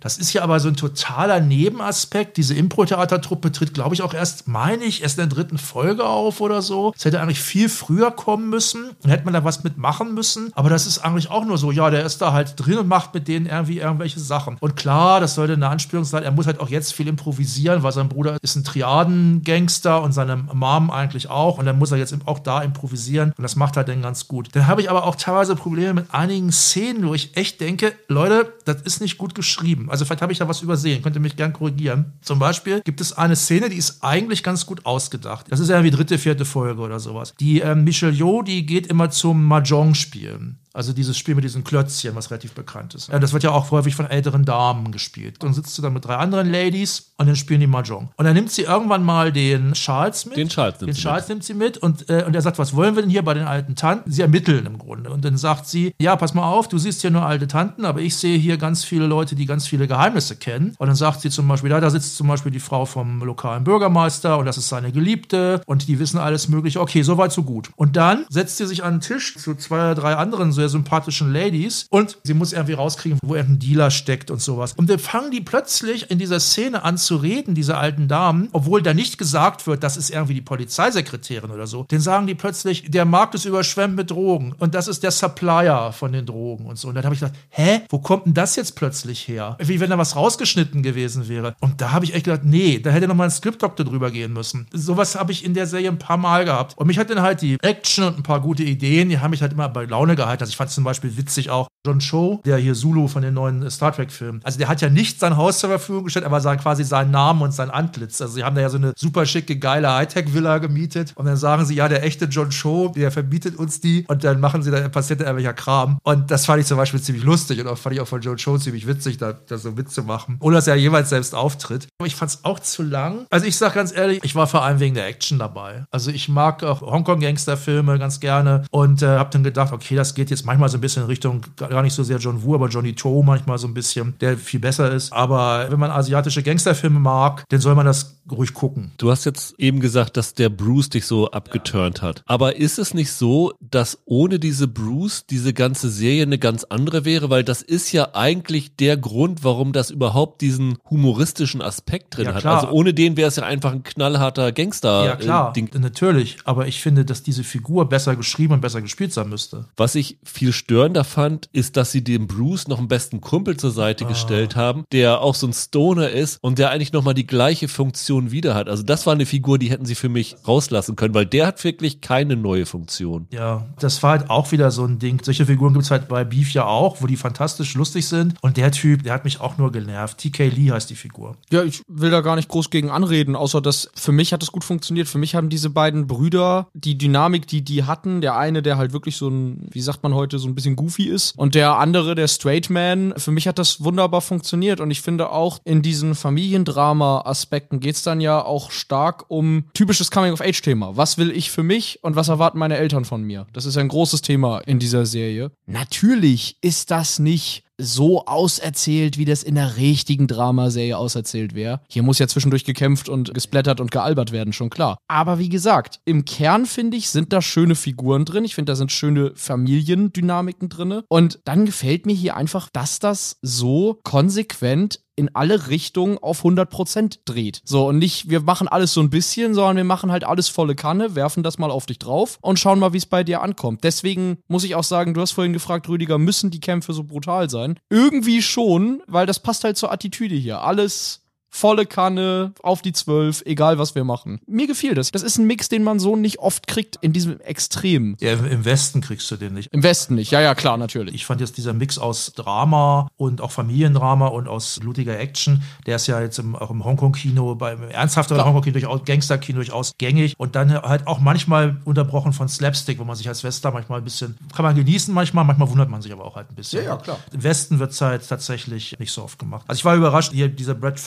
Das ist ja aber so ein totaler Nebenaspekt. Diese Impro-Theatertruppe tritt, glaube ich, auch erst, meine ich, erst in der dritten Folge auf oder so. Es hätte eigentlich viel früher kommen müssen. Dann hätte man da was mitmachen müssen. Aber das ist eigentlich auch nur so, ja, der ist da halt drin und macht mit denen irgendwie irgendwelche Sachen. Und klar, das sollte eine Anspielung sein. Er muss halt auch jetzt viel improvisieren, weil sein Bruder ist ein Triaden-Gangster und seine Mom eigentlich auch. Und dann muss er jetzt auch da improvisieren. Und das macht er dann ganz gut. Dann habe ich aber auch teilweise Probleme mit einigen Szenen, wo ich echt denke, Leute, das ist nicht gut geschrieben. Also vielleicht habe ich da was übersehen. Könnt ihr mich gern korrigieren. Zum Beispiel gibt es eine Szene, die ist eigentlich ganz gut ausgedacht. Das ist ja wie dritte, vierte Folge oder sowas. Die ähm, Michelle Yeoh, die geht immer zum Mahjong spielen. Also dieses Spiel mit diesen Klötzchen, was relativ bekannt ist. Ja, das wird ja auch häufig von älteren Damen gespielt. Dann sitzt du dann mit drei anderen Ladies und dann spielen die Mahjong. Und dann nimmt sie irgendwann mal den Charles mit. Den Charles nimmt den sie Charles nimmt sie mit und, äh, und er sagt, was wollen wir denn hier bei den alten Tanten? Sie ermitteln im Grunde. Und dann sagt sie, ja, pass mal auf, du siehst hier nur alte Tanten, aber ich sehe hier ganz viele Leute, die ganz viele Geheimnisse kennen. Und dann sagt sie zum Beispiel, da, da sitzt zum Beispiel die Frau vom lokalen Bürgermeister und das ist seine Geliebte und die wissen alles mögliche. Okay, soweit, so gut. Und dann setzt sie sich an den Tisch zu zwei oder drei anderen sehr sympathischen Ladies und sie muss irgendwie rauskriegen, wo irgendein Dealer steckt und sowas. Und dann fangen die plötzlich in dieser Szene an zu reden, diese alten Damen, obwohl da nicht gesagt wird, das ist irgendwie die Polizeisekretärin oder so. Den sagen die plötzlich, der Markt ist überschwemmt mit Drogen und das ist der Supplier von den Drogen und so. Und dann habe ich gedacht, hä, wo kommt denn das jetzt plötzlich her? Wie wenn da was rausgeschnitten gewesen wäre. Und da habe ich echt gedacht, nee, da hätte noch mal ein Script-Doktor drüber gehen müssen. Sowas habe ich in der Serie ein paar Mal gehabt. Und mich hat dann halt die Action und ein paar gute Ideen, die haben mich halt immer bei Laune gehalten. Also ich fand zum Beispiel witzig auch John Cho, der hier Zulu von den neuen Star Trek-Filmen. Also der hat ja nicht sein Haus zur Verfügung gestellt, aber sein, quasi seinen Namen und sein Antlitz. Also sie haben da ja so eine super schicke, geile Hightech-Villa gemietet. Und dann sagen sie, ja, der echte John Cho, der verbietet uns die. Und dann machen sie, da passiert da irgendwelcher Kram. Und das fand ich zum Beispiel ziemlich lustig. Und auch fand ich auch von John Cho ziemlich witzig, da, da so mitzumachen. Ohne dass er jeweils selbst auftritt. Aber ich fand es auch zu lang. Also ich sag ganz ehrlich, ich war vor allem wegen der Action dabei. Also ich mag auch Hongkong-Gangster-Filme ganz gerne und äh, habe dann gedacht, okay, das geht jetzt manchmal so ein bisschen in Richtung, gar nicht so sehr John Woo, aber Johnny To manchmal so ein bisschen, der viel besser ist. Aber wenn man asiatische Gangsterfilme mag, dann soll man das ruhig gucken. Du hast jetzt eben gesagt, dass der Bruce dich so abgeturnt hat. Aber ist es nicht so, dass ohne diese Bruce diese ganze Serie eine ganz andere wäre? Weil das ist ja eigentlich der Grund, warum das überhaupt diesen humoristischen Aspekt drin Ja, hat. klar. Also ohne den wäre es ja einfach ein knallharter Gangster. Ja, klar, äh, Ding. natürlich. Aber ich finde, dass diese Figur besser geschrieben und besser gespielt sein müsste. Was ich viel störender fand, ist, dass sie dem Bruce noch einen besten Kumpel zur Seite Ah. gestellt haben, der auch so ein Stoner ist und der eigentlich nochmal die gleiche Funktion wieder hat. Also das war eine Figur, die hätten sie für mich rauslassen können, weil der hat wirklich keine neue Funktion. Ja, das war halt auch wieder so ein Ding. Solche Figuren gibt es halt bei Beef ja auch, wo die fantastisch lustig sind. Und der Typ, der hat mich auch nur genervt. TK Lee heißt die Figur. Ja, ich will da gar nicht groß gegen anreden, außer dass für mich hat es gut funktioniert. Für mich haben diese beiden Brüder die Dynamik, die die hatten. Der eine, der halt wirklich so ein, wie sagt man heute, so ein bisschen goofy ist. Und der andere, der Straight Man. Für mich hat das wunderbar funktioniert. Und ich finde auch in diesen Familiendrama-Aspekten geht's dann ja auch stark um typisches Coming-of-Age-Thema. Was will ich für mich und was erwarten meine Eltern von mir? Das ist ein großes Thema in dieser Serie. Natürlich ist das nicht so auserzählt, wie das in der richtigen Dramaserie auserzählt wäre. Hier muss ja zwischendurch gekämpft und gesplättert und gealbert werden, schon klar. Aber wie gesagt, im Kern finde ich, sind da schöne Figuren drin. Ich finde, da sind schöne Familiendynamiken drin. Und dann gefällt mir hier einfach, dass das so konsequent in alle Richtungen auf 100% dreht. So, und nicht, wir machen alles so ein bisschen, sondern wir machen halt alles volle Kanne, werfen das mal auf dich drauf und schauen mal, wie es bei dir ankommt. Deswegen muss ich auch sagen, du hast vorhin gefragt, Rüdiger, müssen die Kämpfe so brutal sein? Irgendwie schon, weil das passt halt zur Attitüde hier. Alles volle Kanne, auf die Zwölf, egal was wir machen. Mir gefiel das. Das ist ein Mix, den man so nicht oft kriegt in diesem Extrem. Ja, im- Westen kriegst du den nicht. Im Westen nicht. Ja, ja, klar, natürlich. Ich fand jetzt dieser Mix aus Drama und auch Familiendrama und aus blutiger Action, der ist ja jetzt im, auch im Hongkong-Kino, beim ernsthafteren Hongkong-Kino durchaus, Gangster-Kino durchaus gängig und dann halt auch manchmal unterbrochen von Slapstick, wo man sich als Wester manchmal ein bisschen, kann man genießen manchmal, manchmal wundert man sich aber auch halt ein bisschen. Ja, ja, klar. Im Westen wird es halt tatsächlich nicht so oft gemacht. Also ich war überrascht, hier dieser Brad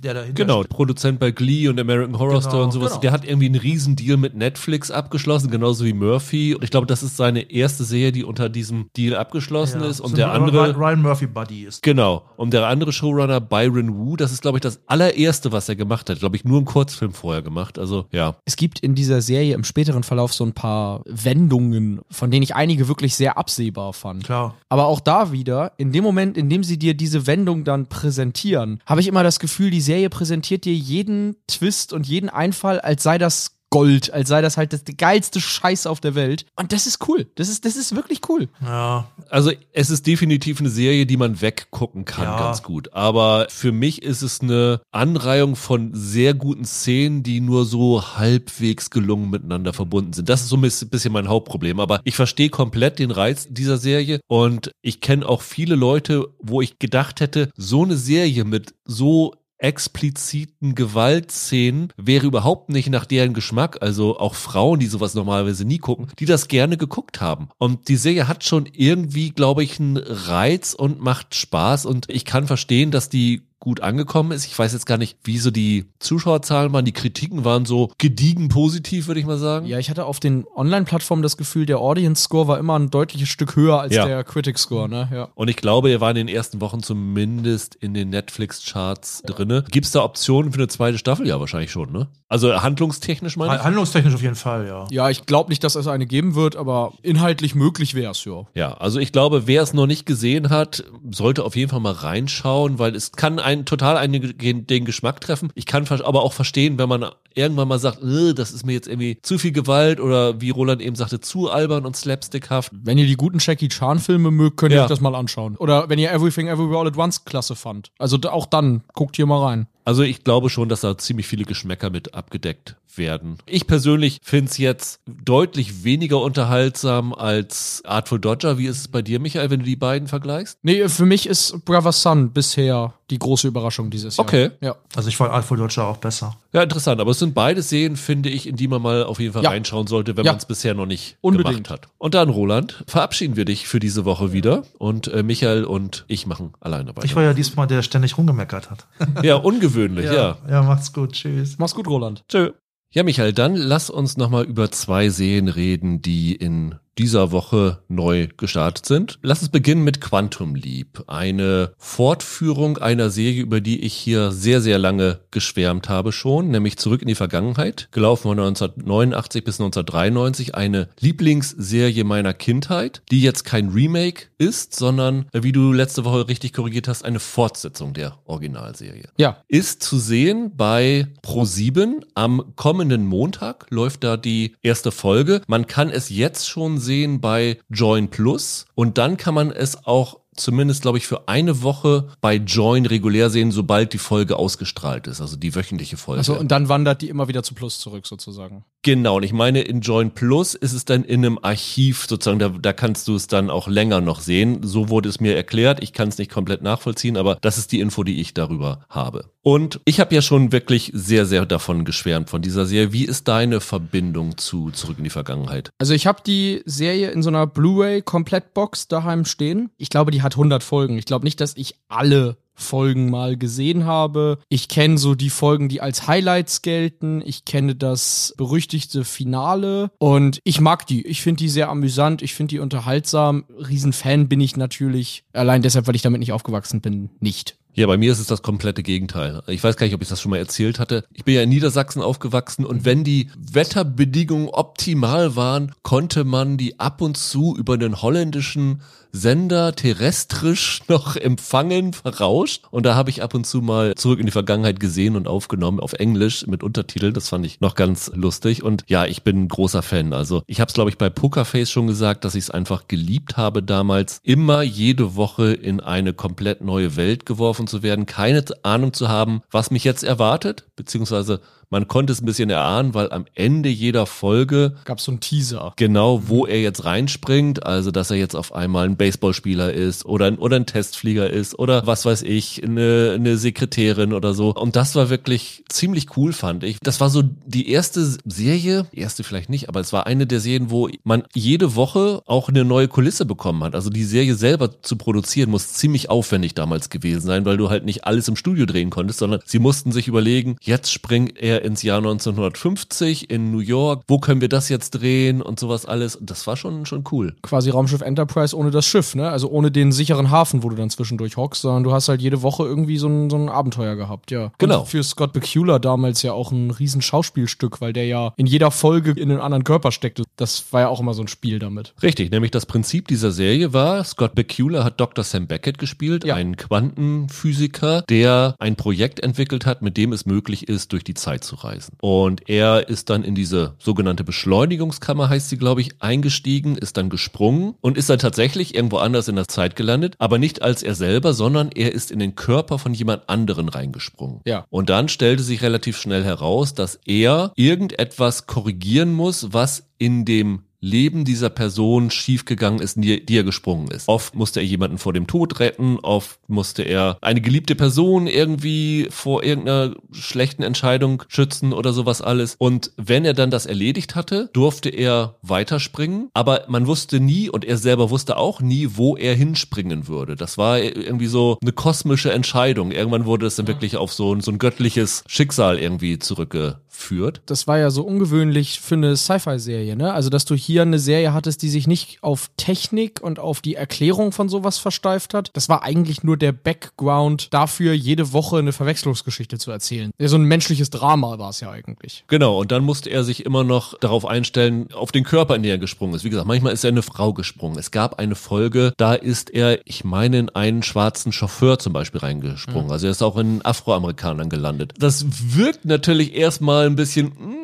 Der dahinter Genau, steht. Produzent bei Glee und American Horror Genau, Story und sowas. genau. Der hat irgendwie einen Riesendeal mit Netflix abgeschlossen, genauso wie Murphy. Und ich glaube, das ist seine erste Serie, die unter diesem Deal abgeschlossen Ja. ist. Und So der andere. Ryan Murphy Buddy ist. Genau. Und der andere Showrunner, Byron Wu, das ist, glaube ich, das allererste, was er gemacht hat. Glaube ich, nur einen Kurzfilm vorher gemacht. Also, ja. Es gibt in dieser Serie im späteren Verlauf so ein paar Wendungen, von denen ich einige wirklich sehr absehbar fand. Klar. Aber auch da wieder, in dem Moment, in dem sie dir diese Wendung dann präsentieren, habe ich immer das Gefühl, die Serie präsentiert dir jeden Twist und jeden Einfall, als sei das Gold, als sei das halt das, geilste Scheiße auf der Welt. Und das ist cool. Das ist, das ist wirklich cool. Ja, Also es ist definitiv eine Serie, die man weggucken kann, Ja. ganz gut. Aber für mich ist es eine Anreihung von sehr guten Szenen, die nur so halbwegs gelungen miteinander verbunden sind. Das ist so ein bisschen mein Hauptproblem. Aber ich verstehe komplett den Reiz dieser Serie und ich kenne auch viele Leute, wo ich gedacht hätte, so eine Serie mit so expliziten Gewaltszenen wäre überhaupt nicht nach deren Geschmack, also auch Frauen, die sowas normalerweise nie gucken, die das gerne geguckt haben. Und die Serie hat schon irgendwie, glaube ich, einen Reiz und macht Spaß und ich kann verstehen, dass die gut angekommen ist. Ich weiß jetzt gar nicht, wie so die Zuschauerzahlen waren. Die Kritiken waren so gediegen positiv, würde ich mal sagen. Ja, ich hatte auf den Online-Plattformen das Gefühl, der Audience-Score war immer ein deutliches Stück höher als Ja. der Critic-Score, ne? Ja. Und ich glaube, er war in den ersten Wochen zumindest in den Netflix-Charts drinne. Gibt es da Optionen für eine zweite Staffel? Ja, wahrscheinlich schon, ne? Also handlungstechnisch meine ich? Handlungstechnisch auf jeden Fall, ja. Ja, ich glaube nicht, dass es eine geben wird, aber inhaltlich möglich wäre es, ja. Ja, also ich glaube, wer es noch nicht gesehen hat, sollte auf jeden Fall mal reinschauen, weil es kann einen total einen, den Geschmack treffen. Ich kann aber auch verstehen, wenn man irgendwann mal sagt, "Äh, das ist mir jetzt irgendwie zu viel Gewalt oder wie Roland eben sagte, zu albern und slapstickhaft. Wenn ihr die guten Jackie Chan-Filme mögt, könnt ihr Ja. euch das mal anschauen. Oder wenn ihr Everything Everywhere All at Once klasse fand. Also auch dann, guckt hier mal rein. Also ich glaube schon, dass da ziemlich viele Geschmäcker mit abgedeckt werden. Ich persönlich finde es jetzt deutlich weniger unterhaltsam als Artful Dodger. Wie ist es bei dir, Michael, wenn du die beiden vergleichst? Nee, für mich ist Brother Son bisher die große Überraschung dieses Jahr. Okay. Ja. Also ich fand Alpha Dodger auch besser. Ja, interessant. Aber es sind beide Serien, finde ich, in die man mal auf jeden Fall Ja. reinschauen sollte, wenn Ja. man es bisher noch nicht Unbedingt. gemacht hat. Und dann, Roland, verabschieden wir dich für diese Woche wieder. Und äh, Michael und ich machen alleine weiter. Ich war ja diesmal der, der ständig rumgemeckert hat. [laughs] ja, ungewöhnlich, ja. ja, macht's gut. Tschüss. Mach's gut, Roland. Tschö. Ja, Michael, dann lass uns nochmal über zwei Serien reden, die in dieser Woche neu gestartet sind. Lass uns beginnen mit Quantum Leap, eine Fortführung einer Serie, über die ich hier sehr, sehr lange geschwärmt habe schon, nämlich Zurück in die Vergangenheit, gelaufen von 1989 bis 1993, eine Lieblingsserie meiner Kindheit, die jetzt kein Remake ist, sondern, wie du letzte Woche richtig korrigiert hast, eine Fortsetzung der Originalserie Ja. ist zu sehen bei Pro7. Am kommenden Montag läuft da die erste Folge. Man kann es jetzt schon sehen bei Join Plus und dann kann man es auch zumindest, glaube ich, für eine Woche bei Join regulär sehen, sobald die Folge ausgestrahlt ist, also die wöchentliche Folge. Also und dann wandert die immer wieder zu Plus zurück, sozusagen. Genau, und ich meine, in Join Plus ist es dann in einem Archiv sozusagen, da, da kannst du es dann auch länger noch sehen. So wurde es mir erklärt. Ich kann es nicht komplett nachvollziehen, aber das ist die Info, die ich darüber habe. Und ich habe ja schon wirklich sehr, sehr davon geschwärmt, von dieser Serie. Wie ist deine Verbindung zu Zurück in die Vergangenheit? Also ich habe die Serie in so einer Blu-ray-Komplettbox daheim stehen. Ich glaube, die hat 100 Folgen. Ich glaube nicht, dass ich alle Folgen mal gesehen habe. Ich kenne so die Folgen, die als Highlights gelten. Ich kenne das berüchtigte Finale und ich mag die. Ich finde die sehr amüsant. Ich finde die unterhaltsam. Riesenfan bin ich natürlich. Allein deshalb, weil ich damit nicht aufgewachsen bin, nicht. Ja, bei mir ist es das komplette Gegenteil. Ich weiß gar nicht, ob ich das schon mal erzählt hatte. Ich bin ja in Niedersachsen aufgewachsen und wenn die Wetterbedingungen optimal waren, konnte man die ab und zu über den holländischen Sender terrestrisch [laughs] noch empfangen, verrauscht. Und da habe ich ab und zu mal zurück in die Vergangenheit gesehen und aufgenommen auf Englisch mit Untertiteln. Das fand ich noch ganz lustig. Und ja, ich bin ein großer Fan. Also ich habe es, glaube ich, bei Pokerface schon gesagt, dass ich es einfach geliebt habe damals, immer jede Woche in eine komplett neue Welt geworfen zu werden, keine Ahnung zu haben, was mich jetzt erwartet, beziehungsweise man konnte es ein bisschen erahnen, weil am Ende jeder Folge Gab's so einen Teaser. genau, wo er jetzt reinspringt, also dass er jetzt auf einmal ein Baseballspieler ist oder ein, oder ein Testflieger ist oder was weiß ich, eine, eine Sekretärin oder so. Und das war wirklich ziemlich cool, fand ich. Das war so die erste Serie, erste vielleicht nicht, aber es war eine der Serien, wo man jede Woche auch eine neue Kulisse bekommen hat. Also die Serie selber zu produzieren muss ziemlich aufwendig damals gewesen sein, weil du halt nicht alles im Studio drehen konntest, sondern sie mussten sich überlegen, jetzt springt er ins Jahr 1950 in New York, wo können wir das jetzt drehen und sowas alles. Das war schon, schon cool. quasi Raumschiff Enterprise ohne das Schiff, ne? Also ohne den sicheren Hafen, wo du dann zwischendurch hockst, sondern du hast halt jede Woche irgendwie so ein, so ein Abenteuer gehabt, ja. Genau. Und für Scott Bakula damals ja auch ein riesen Schauspielstück, weil der ja in jeder Folge in einen anderen Körper steckte. Das war ja auch immer so ein Spiel damit. Richtig, nämlich das Prinzip dieser Serie war, Scott Bakula hat Dr. Sam Beckett gespielt, Ja. einen Quantenphysiker, der ein Projekt entwickelt hat, mit dem es möglich ist, durch die Zeit zu reisen. Und er ist dann in diese sogenannte Beschleunigungskammer, heißt sie, glaube ich, eingestiegen, ist dann gesprungen und ist dann tatsächlich irgendwo anders in der Zeit gelandet, aber nicht als er selber, sondern er ist in den Körper von jemand anderen reingesprungen. Ja. Und dann stellte sich relativ schnell heraus, dass er irgendetwas korrigieren muss, was in dem Leben dieser Person schiefgegangen ist, die er gesprungen ist. Oft musste er jemanden vor dem Tod retten, oft musste er eine geliebte Person irgendwie vor irgendeiner schlechten Entscheidung schützen oder sowas alles. Und wenn er dann das erledigt hatte, durfte er weiterspringen, aber man wusste nie und er selber wusste auch nie, wo er hinspringen würde. Das war irgendwie so eine kosmische Entscheidung. Irgendwann wurde es dann wirklich auf so ein, so ein göttliches Schicksal irgendwie zurückgeführt. Das war ja so ungewöhnlich für eine Sci-Fi-Serie, ne? Also, dass du hier eine Serie hattest, die sich nicht auf Technik und auf die Erklärung von sowas versteift hat. Das war eigentlich nur der Background dafür, jede Woche eine Verwechslungsgeschichte zu erzählen. So ein menschliches Drama war es ja eigentlich. Genau, und dann musste er sich immer noch darauf einstellen, auf den Körper, in den er gesprungen ist. Wie gesagt, manchmal ist er eine Frau gesprungen. Es gab eine Folge, da ist er, ich meine, in einen schwarzen Chauffeur zum Beispiel reingesprungen. Mhm. Also er ist auch in Afroamerikanern gelandet. Das wirkt natürlich erstmal ein bisschen, mh, hm,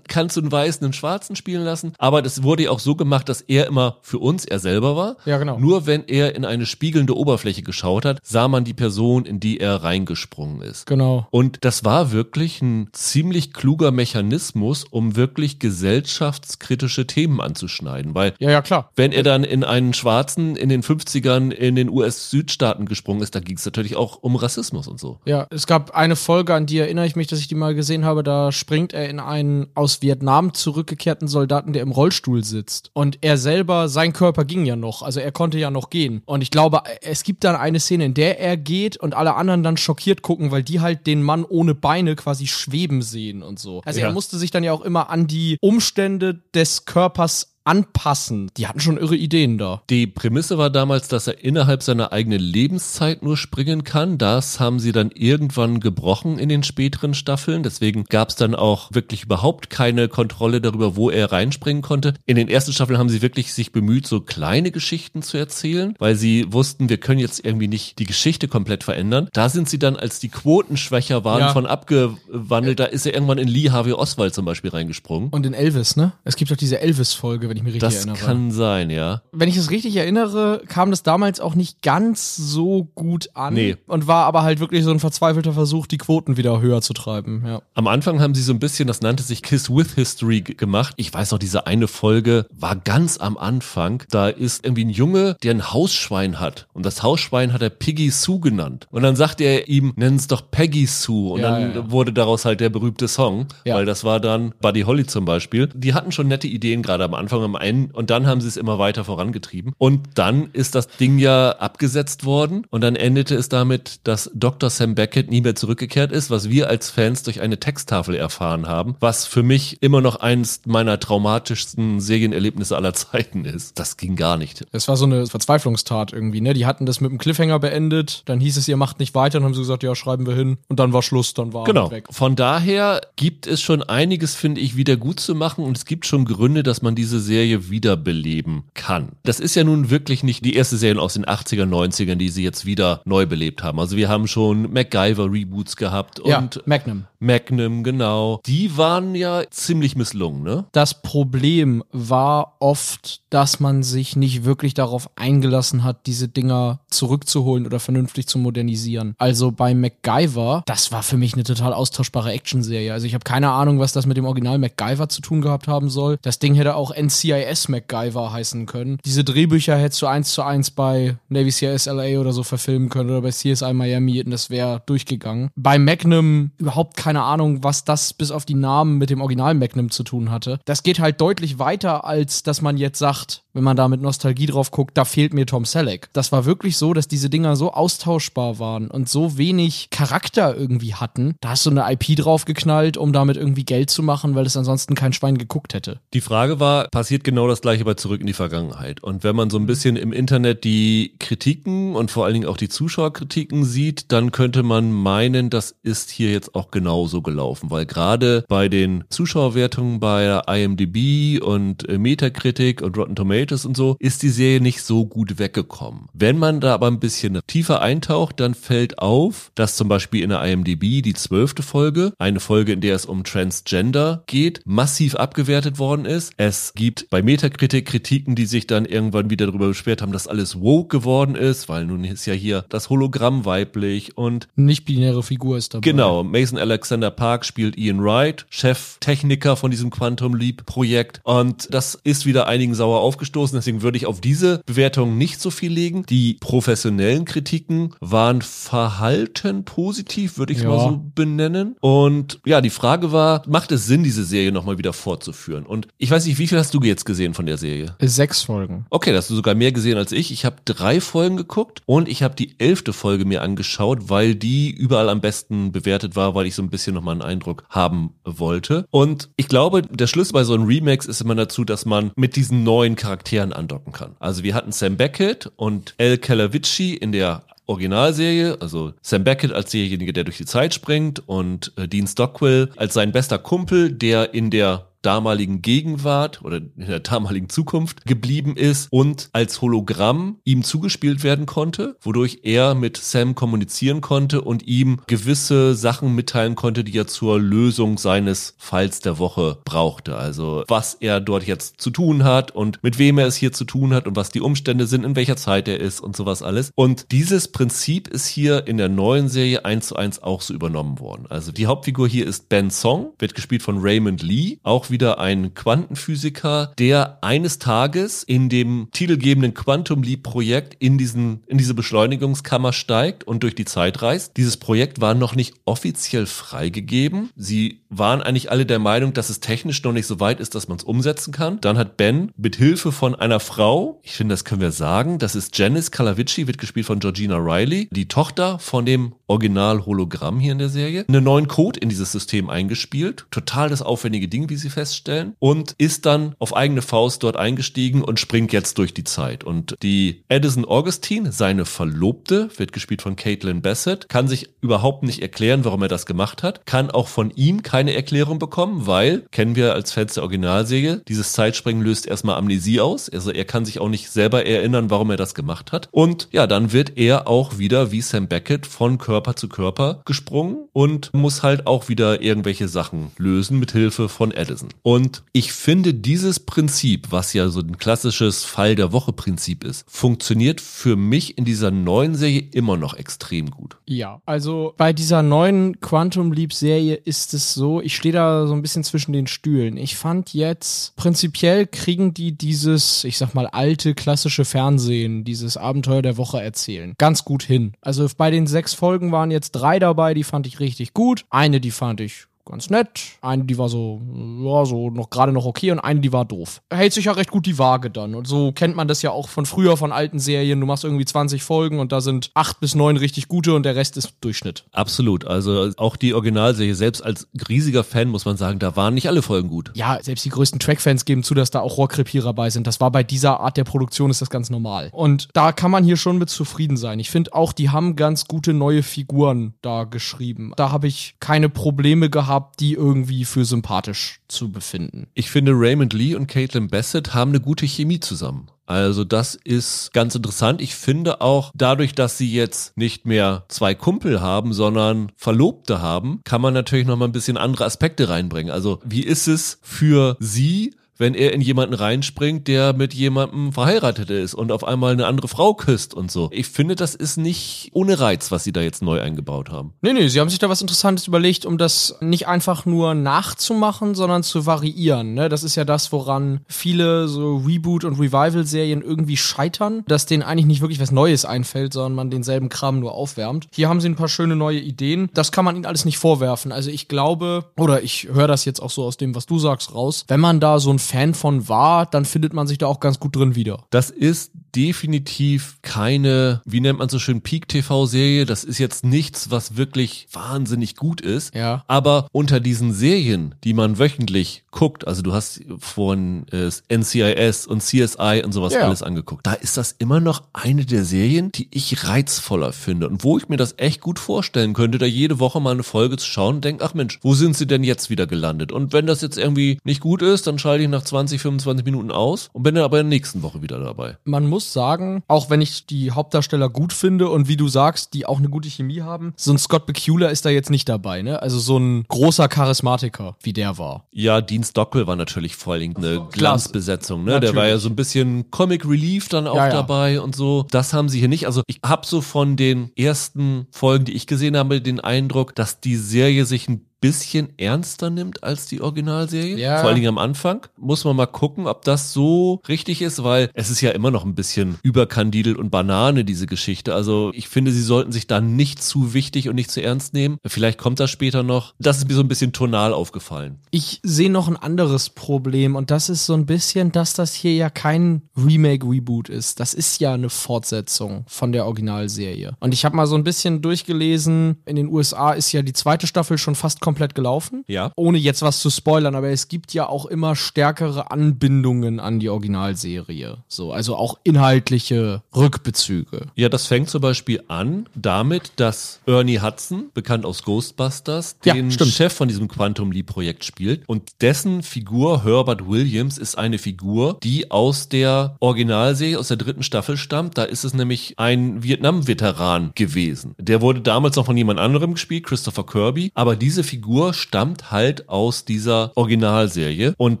kannst du einen Weißen einen Schwarzen spielen lassen. Aber das wurde ja auch so gemacht, dass er immer für uns er selber war. Ja, genau. Nur wenn er in eine spiegelnde Oberfläche geschaut hat, sah man die Person, in die er reingesprungen ist. Genau. Und das war wirklich ein ziemlich kluger Mechanismus, um wirklich gesellschaftskritische Themen anzuschneiden. Weil, ja, ja, klar. Wenn er dann in einen Schwarzen in den 50ern in den US-Südstaaten gesprungen ist, da ging es natürlich auch um Rassismus und so. Ja, es gab eine Folge, an die erinnere ich mich, dass ich die mal gesehen habe, da springt er in einen aus Vietnam zurückgekehrten Soldaten, der im Rollstuhl sitzt. Und er selber, sein Körper ging ja noch, also er konnte ja noch gehen. Und ich glaube, es gibt dann eine Szene, in der er geht und alle anderen dann schockiert gucken, weil die halt den Mann ohne Beine quasi schweben sehen und so. Also ja. er musste sich dann ja auch immer an die Umstände des Körpers anpassen. Die hatten schon irre Ideen da. Die Prämisse war damals, dass er innerhalb seiner eigenen Lebenszeit nur springen kann. Das haben sie dann irgendwann gebrochen in den späteren Staffeln. Deswegen gab es dann auch wirklich überhaupt keine Kontrolle darüber, wo er reinspringen konnte. In den ersten Staffeln haben sie wirklich sich bemüht, so kleine Geschichten zu erzählen, weil sie wussten, wir können jetzt irgendwie nicht die Geschichte komplett verändern. Da sind sie dann, als die Quoten schwächer waren, ja. von abgewandelt. Da ist er irgendwann in Lee Harvey Oswald zum Beispiel reingesprungen. Und in Elvis, ne? Es gibt doch diese Elvis-Folge, wenn ich mich richtig das erinnere. Das kann sein, ja. Wenn ich es richtig erinnere, kam das damals auch nicht ganz so gut an nee. und war aber halt wirklich so ein verzweifelter Versuch, die Quoten wieder höher zu treiben. Ja. Am Anfang haben sie so ein bisschen, das nannte sich Kiss with History gemacht. Ich weiß noch, diese eine Folge war ganz am Anfang. Da ist irgendwie ein Junge, der ein Hausschwein hat und das Hausschwein hat er Piggy Sue genannt. Und dann sagte er ihm, nenn es doch Peggy Sue. Und ja, dann ja. wurde daraus halt der berühmte Song, weil das war dann Buddy Holly zum Beispiel. Die hatten schon nette Ideen gerade am Anfang am einen und dann haben sie es immer weiter vorangetrieben. Und dann ist das Ding ja abgesetzt worden und dann endete es damit, dass Dr. Sam Beckett nie mehr zurückgekehrt ist, was wir als Fans durch eine Texttafel erfahren haben, was für mich immer noch eins meiner traumatischsten Serienerlebnisse aller Zeiten ist. Das ging gar nicht. Es war so eine Verzweiflungstat irgendwie, ne? Die hatten das mit einem Cliffhanger beendet, dann hieß es, ihr macht nicht weiter, dann haben sie gesagt, ja, schreiben wir hin und dann war Schluss, dann war genau. weg. Von daher gibt es schon einiges, finde ich, wieder gut zu machen und es gibt schon Gründe, dass man diese Serie wiederbeleben kann. Das ist ja nun wirklich nicht die erste Serie aus den 80er, 90ern, die sie jetzt wieder neu belebt haben. Also wir haben schon MacGyver-Reboots gehabt ja, und Magnum. Magnum, genau. Die waren ja ziemlich misslungen, ne? Das Problem war oft, dass man sich nicht wirklich darauf eingelassen hat, diese Dinger zurückzuholen oder vernünftig zu modernisieren. Also bei MacGyver, das war für mich eine total austauschbare Actionserie. Also ich habe keine Ahnung, was das mit dem Original MacGyver zu tun gehabt haben soll. Das Ding hätte auch NCIS MacGyver heißen können. Diese Drehbücher hättest du eins zu eins bei Navy CIS LA oder so verfilmen können oder bei CSI Miami und das wäre durchgegangen. Bei Magnum überhaupt keine Ahnung, was das bis auf die Namen mit dem Original Magnum zu tun hatte. Das geht halt deutlich weiter, als dass man jetzt sagt, wenn man da mit Nostalgie drauf guckt, da fehlt mir Tom Selleck. Das war wirklich so, dass diese Dinger so austauschbar waren und so wenig Charakter irgendwie hatten. Da hast du eine IP draufgeknallt, um damit irgendwie Geld zu machen, weil es ansonsten kein Schwein geguckt hätte. Die Frage war, passiert genau das gleiche bei Zurück in die Vergangenheit? Und wenn man so ein bisschen im Internet die Kritiken und vor allen Dingen auch die Zuschauerkritiken sieht, dann könnte man meinen, das ist hier jetzt auch genau genauso gelaufen, weil gerade bei den Zuschauerwertungen bei IMDb und äh, Metacritic und Rotten Tomatoes Tomatoes und so, ist die Serie nicht so gut weggekommen. Wenn man da aber ein bisschen tiefer eintaucht, dann fällt auf, dass zum Beispiel in der IMDb die zwölfte Folge, eine Folge, in der es um Transgender geht, massiv abgewertet worden ist. Es gibt bei Metakritik Kritiken, die sich dann irgendwann wieder darüber beschwert haben, dass alles woke geworden ist, weil nun ist ja hier das Hologramm weiblich und Nicht-binäre Figur ist dabei. Genau, Mason Alexander Park spielt Ian Wright, Cheftechniker von diesem Quantum Leap Projekt und das ist wieder einigen sauer aufgestoßen, deswegen würde ich auf diese Bewertung nicht so viel legen. Die professionellen Kritiken waren verhalten positiv, würde ich Ja. mal so benennen. Und ja, die Frage war, macht es Sinn, diese Serie nochmal wieder fortzuführen? Und ich weiß nicht, wie viel hast du jetzt gesehen von der Serie? Sechs Folgen. Okay, da hast du sogar mehr gesehen als ich. Ich habe drei Folgen geguckt und ich habe die elfte Folge mir angeschaut, weil die überall am besten bewertet war, weil ich so ein bisschen nochmal einen Eindruck haben wollte. Und ich glaube, der Schlüssel bei so einem Remakes ist immer dazu, dass man mit diesen neuen Charakteren andocken kann. Also wir hatten Sam Beckett und El Calavici in der Originalserie, also Sam Beckett als derjenige, der durch die Zeit springt und äh, Dean Stockwell als sein bester Kumpel, der in der damaligen Gegenwart oder in der damaligen Zukunft geblieben ist und als Hologramm ihm zugespielt werden konnte, wodurch er mit Sam kommunizieren konnte und ihm gewisse Sachen mitteilen konnte, die er zur Lösung seines Falls der Woche brauchte. Also was er dort jetzt zu tun hat und mit wem er es hier zu tun hat und was die Umstände sind, in welcher Zeit er ist und sowas alles. Und dieses Prinzip ist hier in der neuen Serie eins zu eins auch so übernommen worden. Also die Hauptfigur hier ist Ben Song, wird gespielt von Raymond Lee, auch wieder ein Quantenphysiker, der eines Tages in dem titelgebenden Quantum Leap Projekt in diesen, in diese Beschleunigungskammer steigt und durch die Zeit reist. Dieses Projekt war noch nicht offiziell freigegeben. Sie waren eigentlich alle der Meinung, dass es technisch noch nicht so weit ist, dass man es umsetzen kann. Dann hat Ben mit Hilfe von einer Frau, ich finde, das können wir sagen, das ist Janice Calavici, wird gespielt von Georgina Riley, die Tochter von dem Original-Hologramm hier in der Serie, einen neuen Code in dieses System eingespielt. Total das aufwendige Ding, wie sie feststellen. Und ist dann auf eigene Faust dort eingestiegen und springt jetzt durch die Zeit. Und die Edison Augustine, seine Verlobte, wird gespielt von Caitlin Bassett, kann sich überhaupt nicht erklären, warum er das gemacht hat, kann auch von ihm keine Erklärung bekommen, weil, kennen wir als Fans der Originalserie, dieses Zeitspringen löst erstmal Amnesie aus. Also er kann sich auch nicht selber erinnern, warum er das gemacht hat. Und ja, dann wird er auch wieder wie Sam Beckett von Körper zu Körper gesprungen und muss halt auch wieder irgendwelche Sachen lösen mit Hilfe von Edison. Und ich finde dieses Prinzip, was ja so ein klassisches Fall der Woche Prinzip ist, funktioniert für mich in dieser neuen Serie immer noch extrem gut. Ja, also bei dieser neuen Quantum Leap Serie ist es so, ich stehe da so ein bisschen zwischen den Stühlen. Ich fand jetzt, prinzipiell kriegen die dieses, ich sag mal, alte klassische Fernsehen, dieses Abenteuer der Woche erzählen, ganz gut hin. Also bei den sechs Folgen waren jetzt drei dabei, die fand ich richtig gut. Eine, die fand ich ganz nett. Eine, die war so, ja, so noch gerade noch okay und eine, die war doof. Hält sich ja recht gut die Waage dann. Und so kennt man das ja auch von früher, von alten Serien. Du machst irgendwie 20 Folgen und da sind acht bis neun richtig gute und der Rest ist Durchschnitt. Absolut. Also auch die Originalserie, selbst als riesiger Fan muss man sagen, da waren nicht alle Folgen gut. Ja, selbst die größten Track-Fans geben zu, dass da auch Rohrkrepierer bei sind. Das war bei dieser Art der Produktion ist das ganz normal. Und da kann man hier schon mit zufrieden sein. Ich finde auch, die haben ganz gute neue Figuren da geschrieben. Da habe ich keine Probleme gehabt, die irgendwie für sympathisch zu befinden. Ich finde, Raymond Lee und Caitlin Bassett haben eine gute Chemie zusammen. Also das ist ganz interessant. Ich finde auch, dadurch, dass sie jetzt nicht mehr zwei Kumpel haben, sondern Verlobte haben, kann man natürlich noch mal ein bisschen andere Aspekte reinbringen. Also wie ist es für sie, wenn er in jemanden reinspringt, der mit jemandem verheiratet ist und auf einmal eine andere Frau küsst und so. Ich finde, das ist nicht ohne Reiz, was sie da jetzt neu eingebaut haben. Nee, nee, sie haben sich da was Interessantes überlegt, um das nicht einfach nur nachzumachen, sondern zu variieren. Ne? Das ist ja das, woran viele so Reboot- und Revival-Serien irgendwie scheitern, dass denen eigentlich nicht wirklich was Neues einfällt, sondern man denselben Kram nur aufwärmt. Hier haben sie ein paar schöne neue Ideen. Das kann man ihnen alles nicht vorwerfen. Also ich glaube, oder ich höre das jetzt auch so aus dem, was du sagst, raus, wenn man da so ein Fan von war, dann findet man sich da auch ganz gut drin wieder. Das ist definitiv keine, wie nennt man so schön, Peak-TV-Serie. Das ist jetzt nichts, was wirklich wahnsinnig gut ist. Ja. Aber unter diesen Serien, die man wöchentlich guckt, also du hast von äh, NCIS und CSI und sowas Ja. alles angeguckt, da ist das immer noch eine der Serien, die ich reizvoller finde und wo ich mir das echt gut vorstellen könnte, da jede Woche mal eine Folge zu schauen und denke, ach Mensch, wo sind sie denn jetzt wieder gelandet? Und wenn das jetzt irgendwie nicht gut ist, dann schalte ich nach 20, 25 Minuten aus und bin dann aber in der nächsten Woche wieder dabei. Man muss sagen, auch wenn ich die Hauptdarsteller gut finde und wie du sagst, die auch eine gute Chemie haben, so ein Scott Bakula ist da jetzt nicht dabei, ne? Also so ein großer Charismatiker, wie der war. Ja, Dean Stockwell war natürlich vor allen Dingen eine Glanzbesetzung, ne? Der Natürlich. war ja so ein bisschen Comic Relief dann auch Ja, ja. dabei und so. Das haben sie hier nicht. Also ich habe so von den ersten Folgen, die ich gesehen habe, den Eindruck, dass die Serie sich ein bisschen ernster nimmt als die Originalserie. Ja. Vor allen Dingen am Anfang. Muss man mal gucken, ob das so richtig ist, weil es ist ja immer noch ein bisschen überkandidelt und Banane, diese Geschichte. Also ich finde, sie sollten sich da nicht zu wichtig und nicht zu ernst nehmen. Vielleicht kommt das später noch. Das ist mir so ein bisschen tonal aufgefallen. Ich sehe noch ein anderes Problem und das ist so ein bisschen, dass das hier ja kein Remake-Reboot ist. Das ist ja eine Fortsetzung von der Originalserie. Und ich habe mal so ein bisschen durchgelesen, in den USA ist ja die zweite Staffel schon fast komplett gelaufen. Ja. Ohne jetzt was zu spoilern, aber es gibt ja auch immer stärkere Anbindungen an die Originalserie. So, also auch inhaltliche Rückbezüge. Ja, das fängt zum Beispiel an damit, dass Ernie Hudson, bekannt aus Ghostbusters, Ja, den stimmt. Chef von diesem Quantum Leap Projekt spielt. Und dessen Figur, Herbert Williams, ist eine Figur, die aus der Originalserie, aus der dritten Staffel stammt. Da ist es nämlich ein Vietnam-Veteran gewesen. Der wurde damals noch von jemand anderem gespielt, Christopher Kirby. Aber diese Figur stammt halt aus dieser Originalserie. Und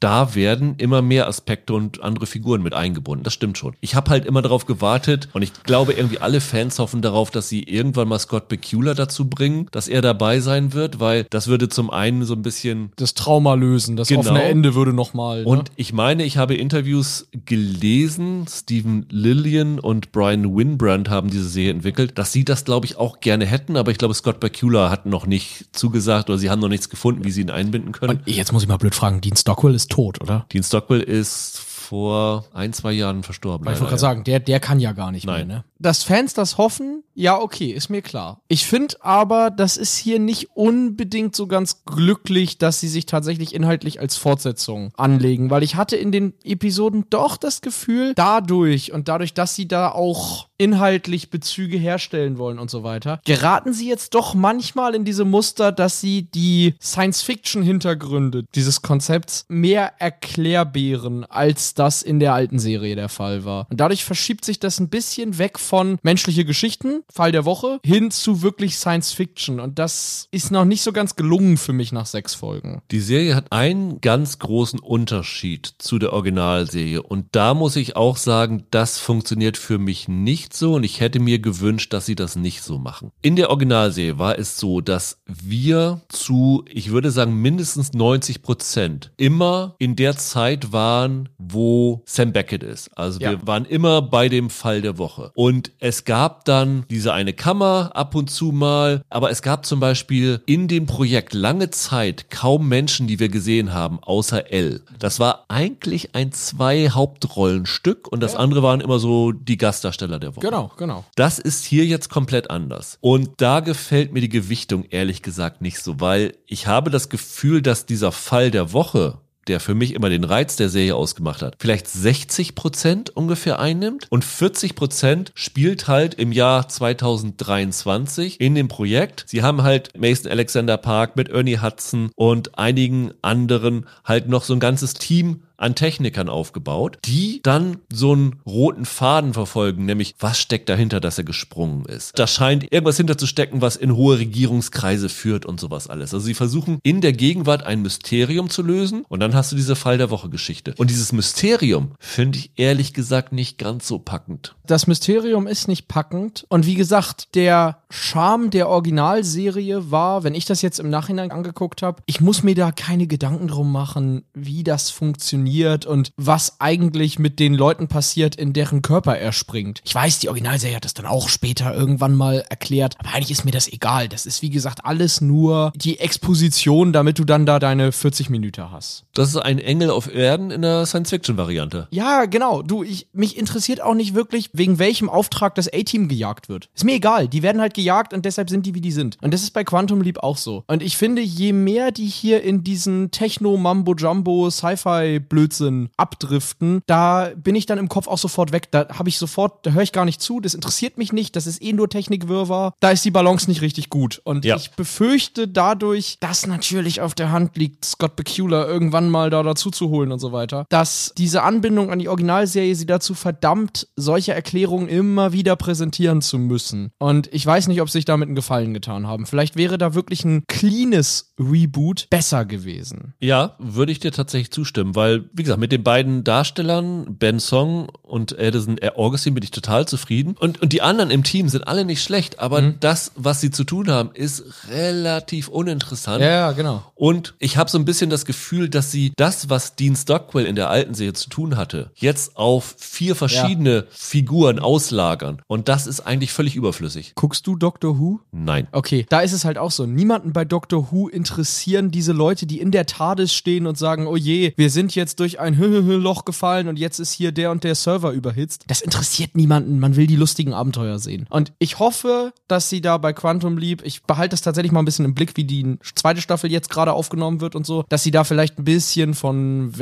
da werden immer mehr Aspekte und andere Figuren mit eingebunden. Das stimmt schon. Ich habe halt immer darauf gewartet und ich glaube irgendwie alle Fans hoffen darauf, dass sie irgendwann mal Scott Bakula dazu bringen, dass er dabei sein wird, weil das würde zum einen so ein bisschen Das Trauma lösen, das Genau. offene Ende würde nochmal. Ne? und ich meine, ich habe Interviews gelesen, Stephen Lillian und Brian Winbrand haben diese Serie entwickelt, dass sie das, glaube ich, auch gerne hätten, aber ich glaube, Scott Bakula hat noch nicht zugesagt oder sie haben noch nichts gefunden, wie sie ihn einbinden können. Und jetzt muss ich mal blöd fragen, Dean Stockwell ist tot, oder? Dean Stockwell ist vor ein, zwei Jahren verstorben. Ich wollte gerade sagen, der, der kann ja gar nicht Nein. mehr, ne? Dass Fans das hoffen, ja, okay, ist mir klar. Ich finde aber, das ist hier nicht unbedingt so ganz glücklich, dass sie sich tatsächlich inhaltlich als Fortsetzung anlegen, weil ich hatte in den Episoden doch das Gefühl, dadurch und dadurch, dass sie da auch inhaltlich Bezüge herstellen wollen und so weiter, geraten sie jetzt doch manchmal in diese Muster, dass sie die Science-Fiction-Hintergründe dieses Konzepts mehr erklärbären, als das in der alten Serie der Fall war. Und dadurch verschiebt sich das ein bisschen weg von menschliche Geschichten, Fall der Woche, hin zu wirklich Science-Fiction. Und das ist noch nicht so ganz gelungen für mich nach sechs Folgen. Die Serie hat einen ganz großen Unterschied zu der Originalserie und da muss ich auch sagen, das funktioniert für mich nicht so und ich hätte mir gewünscht, dass sie das nicht so machen. In der Originalserie war es so, dass wir zu, ich würde sagen, mindestens 90 Prozent immer in der Zeit waren, wo Sam Beckett ist. Also Ja. wir waren immer bei dem Fall der Woche. Und es gab dann diese eine Kammer ab und zu mal, aber es gab zum Beispiel in dem Projekt lange Zeit kaum Menschen, die wir gesehen haben, außer Elle. Das war eigentlich ein zwei Hauptrollenstück und das andere waren immer so die Gastdarsteller der Woche. Genau, genau. Das ist hier jetzt komplett anders. Und da gefällt mir die Gewichtung ehrlich gesagt nicht so, weil ich habe das Gefühl, dass dieser Fall der Woche der für mich immer den Reiz der Serie ausgemacht hat, vielleicht 60 Prozent ungefähr einnimmt und 40 Prozent spielt halt im Jahr 2023 in dem Projekt. Sie haben halt Mason Alexander Park mit Ernie Hudson und einigen anderen halt noch so ein ganzes Team an Technikern aufgebaut, die dann so einen roten Faden verfolgen, nämlich was steckt dahinter, dass er gesprungen ist. Da scheint irgendwas hinterzustecken, was in hohe Regierungskreise führt und sowas alles. Also sie versuchen in der Gegenwart ein Mysterium zu lösen und dann hast du diese Fall der Woche Geschichte. Und dieses Mysterium finde ich ehrlich gesagt nicht ganz so packend. Das Mysterium ist nicht packend. Und wie gesagt, der Charme der Originalserie war, wenn ich das jetzt im Nachhinein angeguckt habe, ich muss mir da keine Gedanken drum machen, wie das funktioniert und was eigentlich mit den Leuten passiert, in deren Körper er springt. Ich weiß, die Originalserie hat das dann auch später irgendwann mal erklärt, aber eigentlich ist mir das egal. Das ist wie gesagt alles nur die Exposition, damit du dann da deine 40 Minuten hast. Das ist ein Engel auf Erden in der Science-Fiction-Variante. Ja, genau. Du, ich, mich interessiert auch nicht wirklich, wegen welchem Auftrag das A-Team gejagt wird. Ist mir egal. Die werden halt gejagt und deshalb sind die, wie die sind. Und das ist bei Quantum Leap auch so. Und ich finde, je mehr die hier in diesen Techno-Mambo-Jumbo, Sci-Fi-Blödsinn abdriften, da bin ich dann im Kopf auch sofort weg. Da habe ich sofort, da höre ich gar nicht zu. Das interessiert mich nicht. Das ist eh nur Technikwirrwarr. Da ist die Balance nicht richtig gut. Und Ja. ich befürchte dadurch, dass natürlich auf der Hand liegt, Scott Bakula irgendwann mal da dazu zu holen und so weiter, dass diese Anbindung an die Originalserie sie dazu verdammt, solche Erklärungen immer wieder präsentieren zu müssen. Und ich weiß nicht, ob sie sich damit einen Gefallen getan haben. Vielleicht wäre da wirklich ein cleanes Reboot besser gewesen. Ja, würde ich dir tatsächlich zustimmen, weil, wie gesagt, mit den beiden Darstellern, Ben Song und Edison Augustine, bin ich total zufrieden. Und, und die anderen im Team sind alle nicht schlecht, aber das, was sie zu tun haben, ist relativ uninteressant. Ja, genau. Und ich habe so ein bisschen das Gefühl, dass sie das, was Dean Stockwell in der alten Serie zu tun hatte, jetzt auf vier verschiedene Figuren auslagern. Und das ist eigentlich völlig überflüssig. Guckst du Doctor Who? Nein. Okay, da ist es halt auch so. Niemanden bei Doctor Who interessieren diese Leute, die in der TARDIS stehen und sagen, oh je, wir sind jetzt durch ein [laughs] Loch gefallen und jetzt ist hier der und der Server überhitzt. Das interessiert niemanden. Man will die lustigen Abenteuer sehen. Und ich hoffe, dass sie da bei Quantum Leap, ich behalte das tatsächlich mal ein bisschen im Blick, wie die zweite Staffel jetzt gerade aufgenommen wird und so, dass sie da vielleicht ein bisschen von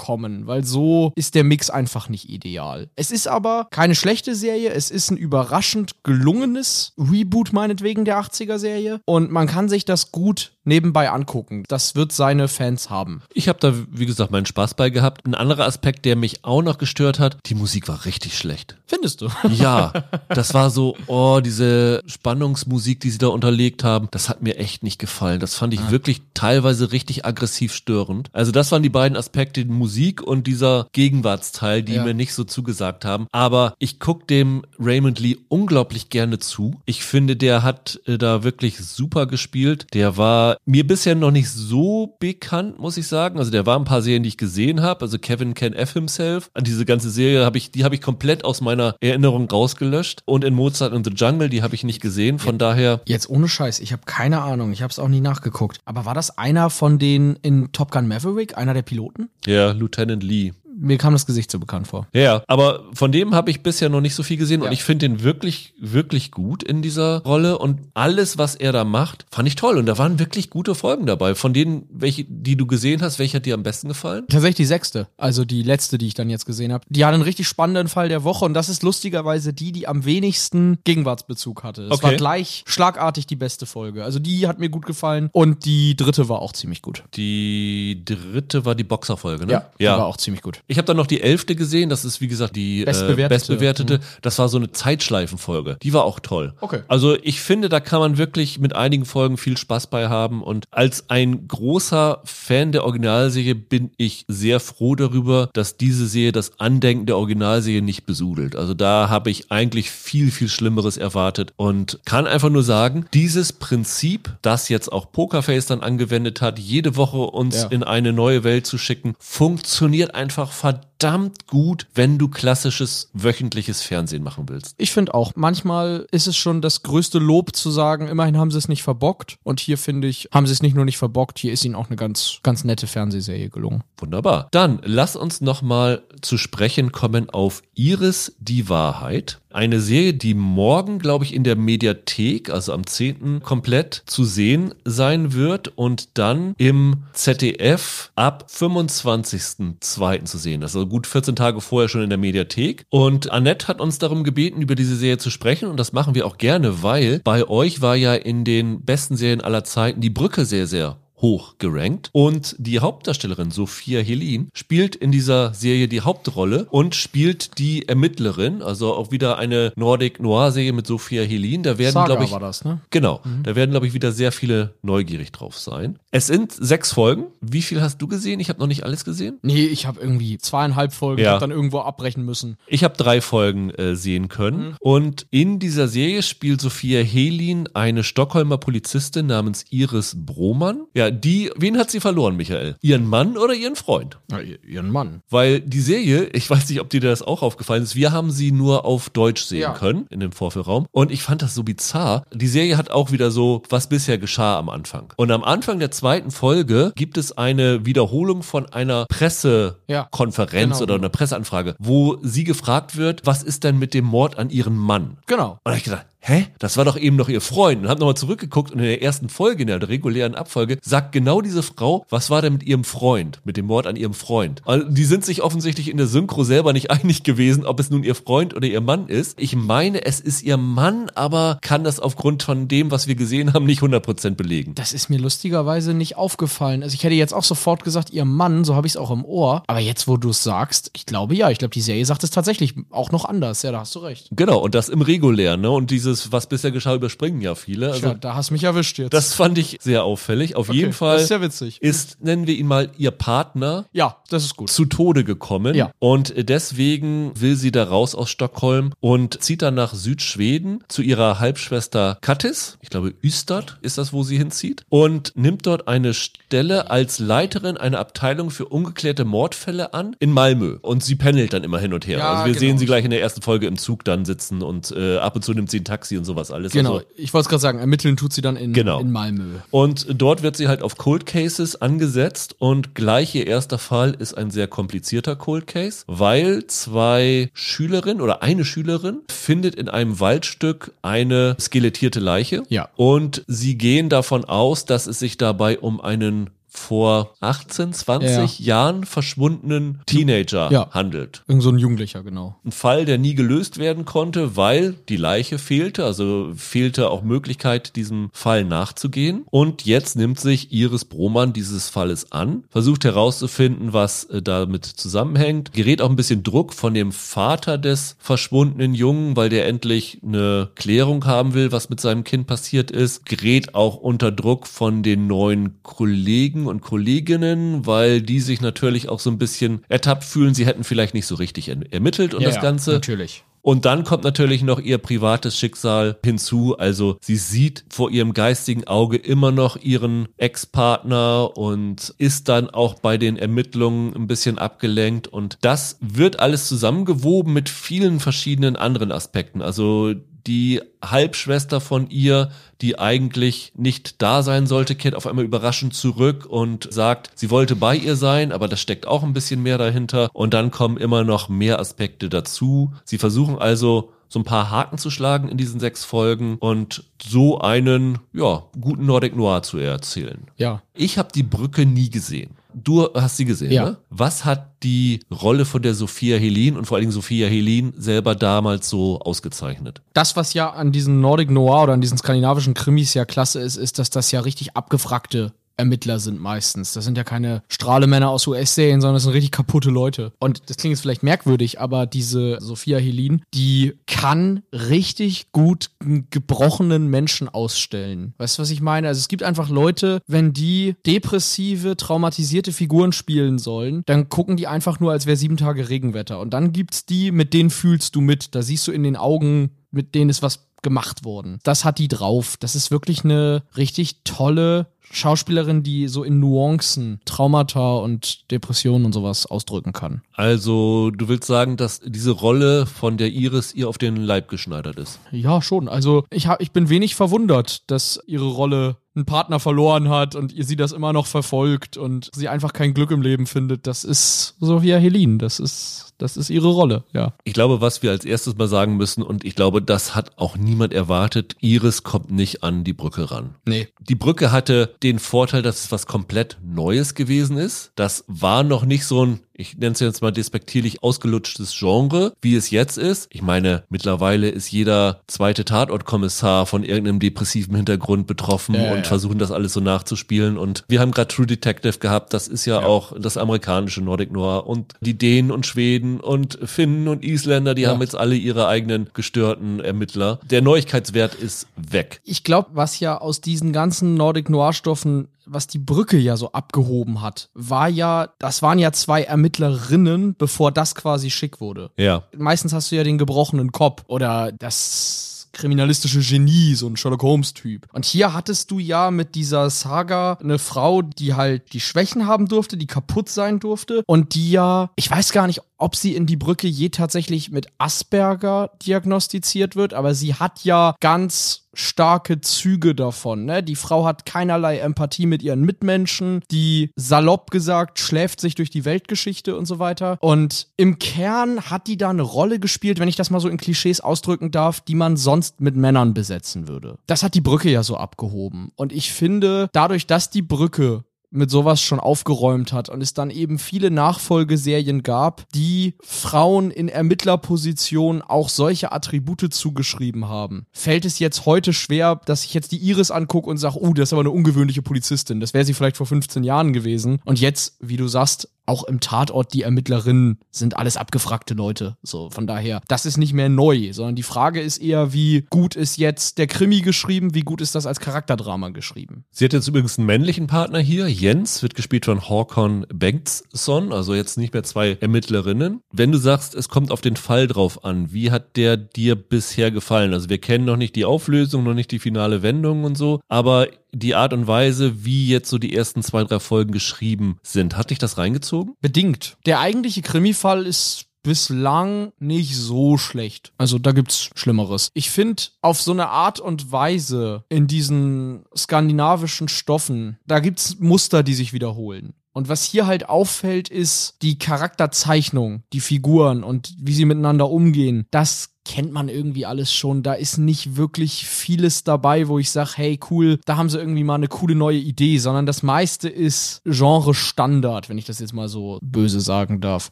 wegkommen, weil so ist der Mix einfach nicht ideal. Es ist aber keine schlechte Serie, es ist ein überraschend gelungenes Reboot meinetwegen der 80er Serie und man kann sich das gut nebenbei angucken. Das wird seine Fans haben. Ich habe da, wie gesagt, meinen Spaß bei gehabt. Ein anderer Aspekt, der mich auch noch gestört hat, die Musik war richtig schlecht. Findest du? Ja, [laughs] das war so, oh, diese Spannungsmusik, die sie da unterlegt haben, das hat mir echt nicht gefallen. Das fand ich wirklich teilweise richtig aggressiv störend. Also das waren die beiden Aspekte, die Musik und dieser Gegenwartsteil, die Ja. mir nicht so zugesagt haben. Aber ich guck dem Raymond Lee unglaublich gerne zu. Ich finde, der hat äh, da wirklich super gespielt. Der war mir bisher noch nicht so bekannt, muss ich sagen. Also der war ein paar Serien, die ich gesehen habe. Also Kevin Can F himself. An diese ganze Serie habe ich, die habe ich komplett aus meiner Erinnerung rausgelöscht. Und in Mozart in the Jungle, die habe ich nicht gesehen. Von daher, Jetzt ohne Scheiß, ich habe keine Ahnung, ich habe es auch nie nachgeguckt. Aber war das einer von den in Top Gun Maverick, einer der Piloten? ja, Lieutenant Lee. Mir kam das Gesicht so bekannt vor. Ja, Ja, aber von dem habe ich bisher noch nicht so viel gesehen Ja. und ich finde ihn wirklich, wirklich gut in dieser Rolle und alles, was er da macht, fand ich toll und da waren wirklich gute Folgen dabei. Von denen, welche, die du gesehen hast, welche hat dir am besten gefallen? Tatsächlich die sechste, also die letzte, die ich dann jetzt gesehen habe. Die hat einen richtig spannenden Fall der Woche und das ist lustigerweise die, die am wenigsten Gegenwartsbezug hatte. Es Okay. war gleich schlagartig die beste Folge. Also die hat mir gut gefallen und die dritte war auch ziemlich gut. Die dritte war die Boxerfolge, ne? die war auch ziemlich gut. Ich habe dann noch die elfte gesehen, das ist wie gesagt die Bestbewertete. Äh, bestbewertete. Das war so eine Zeitschleifenfolge. Die war auch toll. Okay. Also ich finde, da kann man wirklich mit einigen Folgen viel Spaß bei haben. Und als ein großer Fan der Originalserie bin ich sehr froh darüber, dass diese Serie das Andenken der Originalserie nicht besudelt. Also da habe ich eigentlich viel, viel Schlimmeres erwartet und kann einfach nur sagen, dieses Prinzip, das jetzt auch Pokerface dann angewendet hat, jede Woche uns Ja. in eine neue Welt zu schicken, funktioniert einfach verdammt gut, wenn du klassisches wöchentliches Fernsehen machen willst. Ich finde auch, manchmal ist es schon das größte Lob zu sagen, immerhin haben sie es nicht verbockt. Und hier finde ich, haben sie es nicht nur nicht verbockt, hier ist ihnen auch eine ganz, ganz nette Fernsehserie gelungen. Wunderbar. Dann lass uns nochmal zu sprechen kommen auf Iris die Wahrheit. Eine Serie, die morgen, glaube ich, in der Mediathek, also am 10. komplett zu sehen sein wird und dann im ZDF ab 25.02. zu sehen. Das ist also gut 14 Tage vorher schon in der Mediathek. Und Annette hat uns darum gebeten, über diese Serie zu sprechen und das machen wir auch gerne, weil bei euch war ja in den besten Serien aller Zeiten die Brücke sehr, sehr hoch gerankt. Und die Hauptdarstellerin Sophia Helin spielt in dieser Serie die Hauptrolle und spielt die Ermittlerin, also auch wieder eine Nordic Noir Serie mit Sophia Helin. Da werden, glaube ich, war das, ne? genau, da werden, glaube ich, wieder sehr viele neugierig drauf sein. Es sind sechs Folgen. Wie viel hast du gesehen? Ich habe noch nicht alles gesehen. Nee, ich habe irgendwie zweieinhalb Folgen, Ja. hab dann irgendwo abbrechen müssen. Ich habe drei Folgen äh, sehen können. Und in dieser Serie spielt Sophia Helin eine Stockholmer Polizistin namens Iris Broman. Ja, die, wen hat sie verloren, Michael? Ihren Mann oder ihren Freund? Ja, i- ihren Mann. Weil die Serie, ich weiß nicht, ob dir das auch aufgefallen ist, wir haben sie nur auf Deutsch sehen Ja. können in dem Vorführraum. Und ich fand das so bizarr. Die Serie hat auch wieder so, was bisher geschah am Anfang. Und am Anfang der zweiten Folge gibt es eine Wiederholung von einer Pressekonferenz Genau. oder einer Presseanfrage, wo sie gefragt wird, was ist denn mit dem Mord an ihren Mann? Genau. Und da hab ich gedacht, hä? Das war doch eben noch ihr Freund. Und hab nochmal zurückgeguckt und in der ersten Folge, in der regulären Abfolge, sagt genau diese Frau, was war denn mit ihrem Freund, mit dem Mord an ihrem Freund? Also die sind sich offensichtlich in der Synchro selber nicht [laughs] einig gewesen, ob es nun ihr Freund oder ihr Mann ist. Ich meine, es ist ihr Mann, aber kann das aufgrund von dem, was wir gesehen haben, nicht 100% belegen. Das ist mir lustigerweise nicht aufgefallen. Also ich hätte jetzt auch sofort gesagt, ihr Mann, so habe ich es auch im Ohr. Aber jetzt, wo du es sagst, ich glaube ja, ich glaube, die Serie sagt es tatsächlich auch noch anders. Ja, da hast du recht. Genau, und das im regulären, ne? Und dieses, was bisher geschah, überspringen ja viele. Also ja, da hast du mich erwischt jetzt. das fand ich sehr auffällig. Auf jeden Fall Das ist ja witzig. ist, nennen wir ihn mal, ihr Partner ja, das ist gut. zu Tode gekommen. Ja. Und deswegen will sie da raus aus Stockholm und zieht dann nach Südschweden zu ihrer Halbschwester Kattis. Ich glaube, Ystad ist das, wo sie hinzieht. Und nimmt dort eine Stelle als Leiterin einer Abteilung für ungeklärte Mordfälle an in Malmö. Und sie pendelt dann immer hin und her. Ja, also wir genau. sehen sie gleich in der ersten Folge im Zug dann sitzen und äh, ab und zu nimmt sie ein Taxi und sowas alles. Genau, Also, ich wollte es gerade sagen, ermitteln tut sie dann in, Genau. in Malmö. und dort wird sie halt auf Cold Cases angesetzt und gleich ihr erster Fall ist ein sehr komplizierter Cold Case, weil zwei Schülerinnen oder eine Schülerin findet in einem Waldstück eine skelettierte Leiche. Ja. Und sie gehen davon aus, dass es sich dabei um einen vor 18, 20 Jahren verschwundenen Teenager Ja. handelt. Irgend so ein Jugendlicher, genau. Ein Fall, der nie gelöst werden konnte, weil die Leiche fehlte, also fehlte auch Möglichkeit, diesem Fall nachzugehen. Und jetzt nimmt sich Iris Broman dieses Falles an, versucht herauszufinden, was äh, damit zusammenhängt, gerät auch ein bisschen Druck von dem Vater des verschwundenen Jungen, weil der endlich eine Klärung haben will, was mit seinem Kind passiert ist, gerät auch unter Druck von den neuen Kollegen und Kolleginnen, weil die sich natürlich auch so ein bisschen ertappt fühlen, sie hätten vielleicht nicht so richtig er- ermittelt und Ja, das ja, Ganze. Natürlich. Und dann kommt natürlich noch ihr privates Schicksal hinzu. Also sie sieht vor ihrem geistigen Auge immer noch ihren Ex-Partner und ist dann auch bei den Ermittlungen ein bisschen abgelenkt. Und das wird alles zusammengewoben mit vielen verschiedenen anderen Aspekten. Also die Halbschwester von ihr, die eigentlich nicht da sein sollte, kehrt auf einmal überraschend zurück und sagt, sie wollte bei ihr sein, aber das steckt auch ein bisschen mehr dahinter. Und dann kommen immer noch mehr Aspekte dazu. Sie versuchen also so ein paar Haken zu schlagen in diesen sechs Folgen und so einen, ja, guten Nordic Noir zu erzählen. Ja. Ich habe die Brücke nie gesehen. Du hast sie gesehen, Ja. ne? Was hat die Rolle von der Sophia Helin und vor allen Dingen Sophia Helin selber damals so ausgezeichnet? Das, was ja an diesen Nordic Noir oder an diesen skandinavischen Krimis ja klasse ist, ist, dass das ja richtig abgefragte Ermittler sind meistens. Das sind ja keine Strahlemänner aus US-Serien, sondern das sind richtig kaputte Leute. Und das klingt jetzt vielleicht merkwürdig, aber diese Sophia Helin, die kann richtig gut gebrochenen Menschen ausstellen. Weißt du, was ich meine? Also es gibt einfach Leute, wenn die depressive, traumatisierte Figuren spielen sollen, dann gucken die einfach nur, als wäre sieben Tage Regenwetter. Und dann gibt's die, mit denen fühlst du mit. Da siehst du in den Augen, mit denen ist was gemacht worden. Das hat die drauf. Das ist wirklich eine richtig tolle Schauspielerin, die so in Nuancen Traumata und Depressionen und sowas ausdrücken kann. Also, du willst sagen, dass diese Rolle von der Iris ihr auf den Leib geschneidert ist. Ja, schon. Also ich, hab, ich bin wenig verwundert, dass ihre Rolle einen Partner verloren hat und ihr sie das immer noch verfolgt und sie einfach kein Glück im Leben findet. Das ist Sophia Helin. Das ist Das ist ihre Rolle, ja. Ich glaube, was wir als erstes mal sagen müssen, und ich glaube, das hat auch niemand erwartet, Iris kommt nicht an die Brücke ran. Nee. Die Brücke hatte den Vorteil, dass es was komplett Neues gewesen ist. Das war noch nicht so ein ich nenne es jetzt mal despektierlich ausgelutschtes Genre, wie es jetzt ist. Ich meine, mittlerweile ist jeder zweite Tatortkommissar von irgendeinem depressiven Hintergrund betroffen Ja, und ja. versuchen das alles so nachzuspielen. Und wir haben gerade True Detective gehabt, das ist ja, Ja. auch das amerikanische Nordic Noir und die Dänen und Schweden und Finnen und Isländer, die Ja. haben jetzt alle ihre eigenen gestörten Ermittler. Der Neuigkeitswert ist weg. Ich glaube, was ja aus diesen ganzen Nordic Noir Stoffen, was die Brücke ja so abgehoben hat, war ja, das waren ja zwei Ermittlerinnen, bevor das quasi schick wurde. Ja. Meistens hast du ja den gebrochenen Kopf oder das kriminalistische Genie, so ein Sherlock Holmes-Typ. Und hier hattest du ja mit dieser Saga eine Frau, die halt die Schwächen haben durfte, die kaputt sein durfte und die ja, ich weiß gar nicht, ob sie in die Brücke je tatsächlich mit Asperger diagnostiziert wird, aber sie hat ja ganz starke Züge davon. Ne? Die Frau hat keinerlei Empathie mit ihren Mitmenschen, die salopp gesagt schläft sich durch die Weltgeschichte und so weiter. Und im Kern hat die da eine Rolle gespielt, wenn ich das mal so in Klischees ausdrücken darf, die man sonst mit Männern besetzen würde. Das hat die Brücke ja so abgehoben. Und ich finde, dadurch, dass die Brücke mit sowas schon aufgeräumt hat und es dann eben viele Nachfolgeserien gab, die Frauen in Ermittlerpositionen auch solche Attribute zugeschrieben haben. Fällt es jetzt heute schwer, dass ich jetzt die Iris angucke und sage, oh, das ist aber eine ungewöhnliche Polizistin. Das wäre sie vielleicht vor 15 Jahren gewesen. Und jetzt, wie du sagst, auch im Tatort die Ermittlerinnen sind alles abgefragte Leute. So, von daher, das ist nicht mehr neu, sondern die Frage ist eher, wie gut ist jetzt der Krimi geschrieben, wie gut ist das als Charakterdrama geschrieben. Sie hat jetzt übrigens einen männlichen Partner hier. Jens wird gespielt von Håkon Bengtsson, also jetzt nicht mehr zwei Ermittlerinnen. Wenn du sagst, es kommt auf den Fall drauf an, wie hat der dir bisher gefallen? Also wir kennen noch nicht die Auflösung, noch nicht die finale Wendung und so, aber die Art und Weise, wie jetzt so die ersten zwei, drei Folgen geschrieben sind, hat dich das reingezogen? Bedingt. Der eigentliche Krimi-Fall ist bislang nicht so schlecht. Also da gibt's Schlimmeres. Ich finde, auf so eine Art und Weise in diesen skandinavischen Stoffen, da gibt's Muster, die sich wiederholen. Und was hier halt auffällt, ist die Charakterzeichnung, die Figuren und wie sie miteinander umgehen. Das kennt man irgendwie alles schon. Da ist nicht wirklich vieles dabei, wo ich sage, hey, cool, da haben sie irgendwie mal eine coole neue Idee, sondern das meiste ist Genre-Standard, wenn ich das jetzt mal so böse sagen darf.